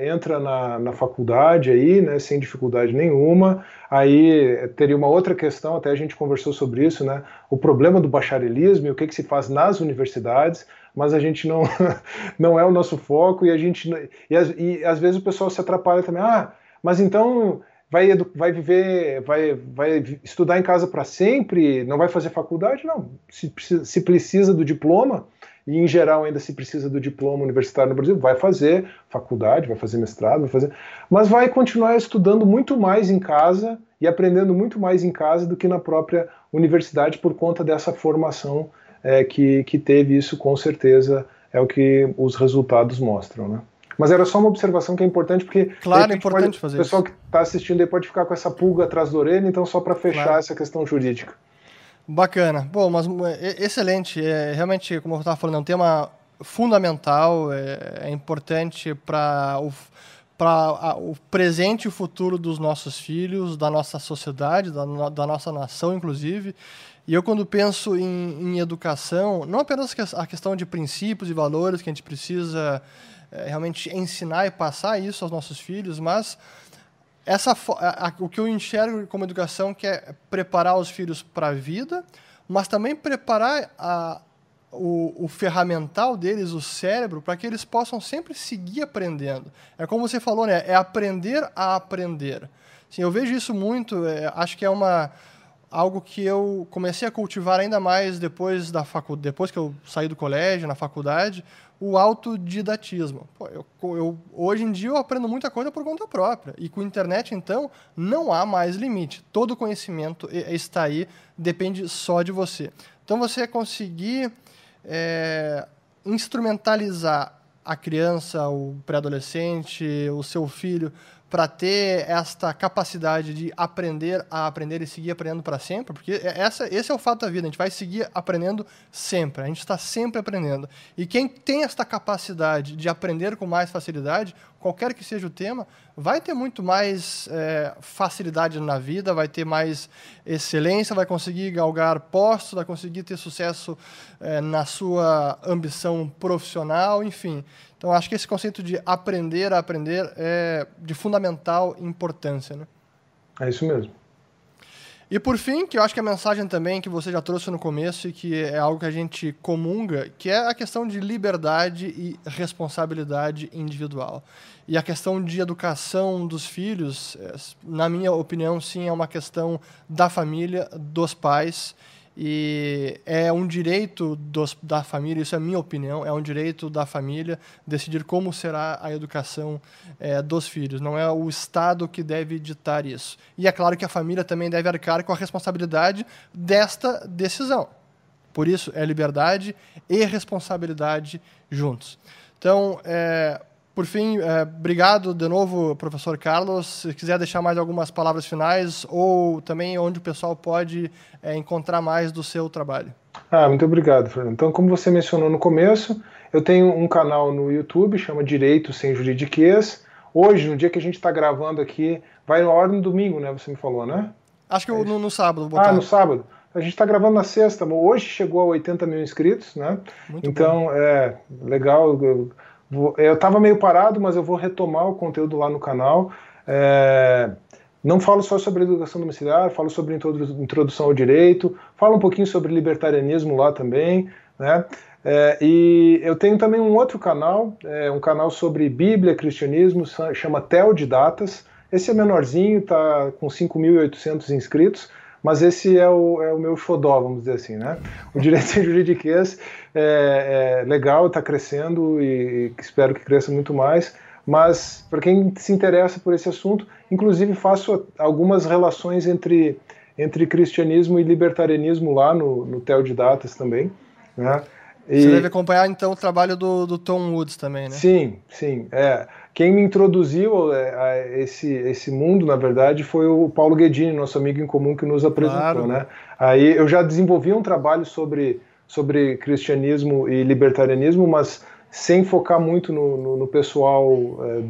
entra na, na faculdade aí, né, sem dificuldade nenhuma. Aí teria uma outra questão, até a gente conversou sobre isso, né, o problema do bacharelismo e o que, que se faz nas universidades, mas a gente não, não é o nosso foco e a gente e, e às vezes o pessoal se atrapalha também. Ah, mas então vai, vai viver, vai, vai estudar em casa para sempre, não vai fazer faculdade? Não. Se, se precisa do diploma, e em geral ainda se precisa do diploma universitário no Brasil, vai fazer faculdade, vai fazer mestrado, vai fazer, mas vai continuar estudando muito mais em casa e aprendendo muito mais em casa do que na própria universidade por conta dessa formação é, que, que teve isso com certeza é o que os resultados mostram, né? Mas era só uma observação que é importante, porque claro, é importante pode, fazer o pessoal isso. que está assistindo aí pode ficar com essa pulga atrás da orelha, então só para fechar claro. essa questão jurídica. Bacana. Bom, mas excelente. É, realmente, como eu estava falando, é um tema fundamental, é, é importante para o, para o presente e o futuro dos nossos filhos, da nossa sociedade, da, da nossa nação, inclusive. E eu, quando penso em, em, educação, não apenas a questão de princípios e valores que a gente precisa é, realmente ensinar e passar isso aos nossos filhos, mas essa o que eu enxergo como educação que é preparar os filhos para a vida, mas também preparar a, o, o, ferramental deles, o cérebro, para que eles possam sempre seguir aprendendo. É como você falou, né? É aprender a aprender. Sim, eu vejo isso muito. É, acho que é uma algo que eu comecei a cultivar ainda mais depois da facu depois que eu saí do colégio, na faculdade, o autodidatismo. Pô, eu, eu, hoje em dia eu aprendo muita coisa por conta própria. E com a internet, então, não há mais limite. Todo conhecimento está aí, depende só de você. Então, você conseguir é, instrumentalizar a criança, o pré-adolescente, o seu filho, para ter esta capacidade de aprender a aprender e seguir aprendendo para sempre, porque é, essa, esse é o fato da vida, a gente vai seguir aprendendo sempre, a gente está sempre aprendendo. E quem tem esta capacidade de aprender com mais facilidade, qualquer que seja o tema, vai ter muito mais é, facilidade na vida, vai ter mais excelência, vai conseguir galgar postos, vai conseguir ter sucesso é, na sua ambição profissional, enfim. Então, acho que esse conceito de aprender a aprender é de fundamental importância. Né? É isso mesmo. E por fim, que eu acho que a mensagem também que você já trouxe no começo e que é algo que a gente comunga, que é a questão de liberdade e responsabilidade individual. E a questão de educação dos filhos, é, na minha opinião, sim, é uma questão da família, dos pais e é um direito dos, da família, isso é minha opinião, é um direito da família decidir como será a educação é, dos filhos. Não é o Estado que deve ditar isso. E é claro que a família também deve arcar com a responsabilidade desta decisão. Por isso, é liberdade e responsabilidade juntos. Então, é, por fim, é, obrigado de novo, professor Carlos. Se quiser deixar mais algumas palavras finais ou também onde o pessoal pode é, encontrar mais do seu trabalho. Ah, muito obrigado, Fernando. Então, como você mencionou no começo, eu tenho um canal no YouTube, chama Direito Sem Juridiquês. Hoje, no dia que a gente está gravando aqui, vai na ordem do domingo, né? Você me falou, né? Acho que é no, no, sábado. Ah, no sábado. A gente está gravando na sexta, hoje chegou a 80 mil inscritos, né? Muito então, bom. é legal. Eu, eu estava meio parado, mas eu vou retomar o conteúdo lá no canal. É, não falo só sobre educação domiciliar, falo sobre introdução ao direito, falo um pouquinho sobre libertarianismo lá também, né? É, e eu tenho também um outro canal, é, um canal sobre Bíblia, cristianismo, chama Tel de Datas. Esse é menorzinho, está com 5.800 inscritos mas esse é o, é o meu xodó, vamos dizer assim, né? O direito sem juridiquês é, é legal, está crescendo e, espero que cresça muito mais, mas para quem se interessa por esse assunto, inclusive faço algumas relações entre, entre cristianismo e libertarianismo lá no, no Tel de Datas também, né? E... Você deve acompanhar então o trabalho do, do Tom Woods também, né? Sim, sim. É. Quem me introduziu é, a esse, esse mundo, na verdade, foi o Paulo Guedini, nosso amigo em comum que nos apresentou, claro. né? Aí eu já desenvolvi um trabalho sobre, sobre cristianismo e libertarianismo, mas sem focar muito no, no, no pessoal é,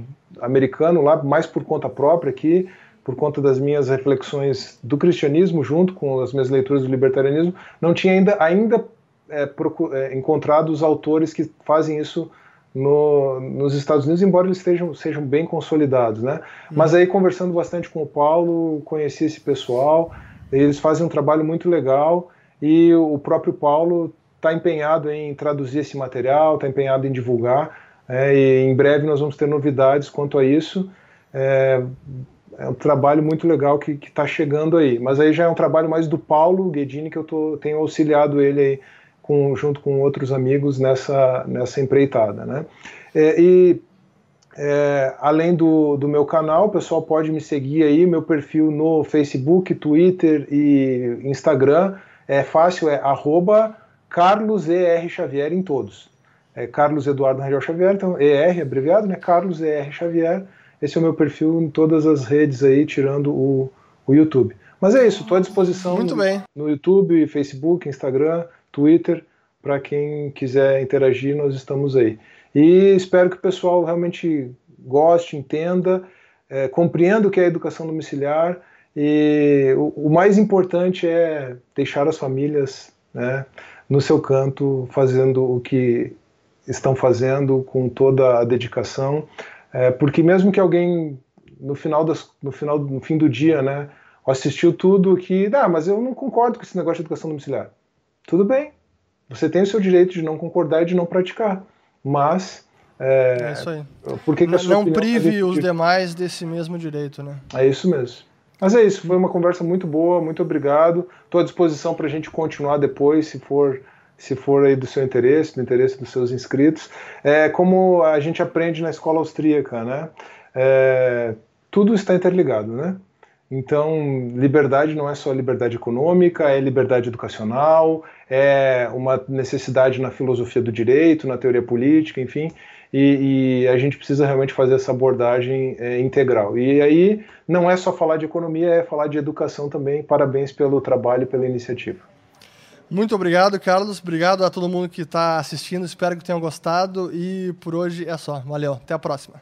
americano lá, mais por conta própria aqui, por conta das minhas reflexões do cristianismo junto com as minhas leituras do libertarianismo, não tinha ainda, ainda é, é, encontrado os autores que fazem isso no, nos Estados Unidos, embora eles estejam, sejam bem consolidados, né? Hum. Mas aí conversando bastante com o Paulo, conheci esse pessoal, eles fazem um trabalho muito legal e o próprio Paulo está empenhado em traduzir esse material, está empenhado em divulgar, é, e em breve nós vamos ter novidades quanto a isso. É, é um trabalho muito legal que está chegando aí, mas aí já é um trabalho mais do Paulo Guedini que eu tô, tenho auxiliado ele aí com, junto com outros amigos nessa, nessa empreitada. Né? É, e é, além do, do meu canal, o pessoal pode me seguir aí, meu perfil no Facebook, Twitter e Instagram. É fácil, é arroba Carlos ER Xavier em todos. É Carlos Eduardo Rangel Xavier, então ER abreviado, né? Carlos ER Xavier. Esse é o meu perfil em todas as redes aí, tirando o, o YouTube. Mas é isso, estou à disposição Muito no, bem. no YouTube, Facebook, Instagram. Twitter. Para quem quiser interagir, nós estamos aí. E espero que o pessoal realmente goste, entenda, é, compreenda o que é educação domiciliar. E o, o, mais importante é deixar as famílias né, no seu canto, fazendo o que estão fazendo com toda a dedicação. É, porque mesmo que alguém no final, das, no final no fim do dia, né, assistiu tudo que, ah, mas eu não concordo com esse negócio de educação domiciliar tudo bem. Você tem o seu direito de não concordar e de não praticar. Mas. É, é isso aí. Por que, que não, não prive os demais desse mesmo direito, né? É isso mesmo. Mas é isso, foi uma conversa muito boa, muito obrigado. Estou à disposição para a gente continuar depois, se for, se for aí do seu interesse, do interesse dos seus inscritos. É como a gente aprende na escola austríaca, né? É, tudo está interligado, né? Então, liberdade não é só liberdade econômica, é liberdade educacional, é uma necessidade na filosofia do direito, na teoria política, enfim, e, e a gente precisa realmente fazer essa abordagem é, integral. E aí não é só falar de economia, é falar de educação também. Parabéns pelo trabalho e pela iniciativa. Muito obrigado, Carlos. Obrigado a todo mundo que está assistindo. Espero que tenham gostado. E por hoje é só. Valeu. Até a próxima.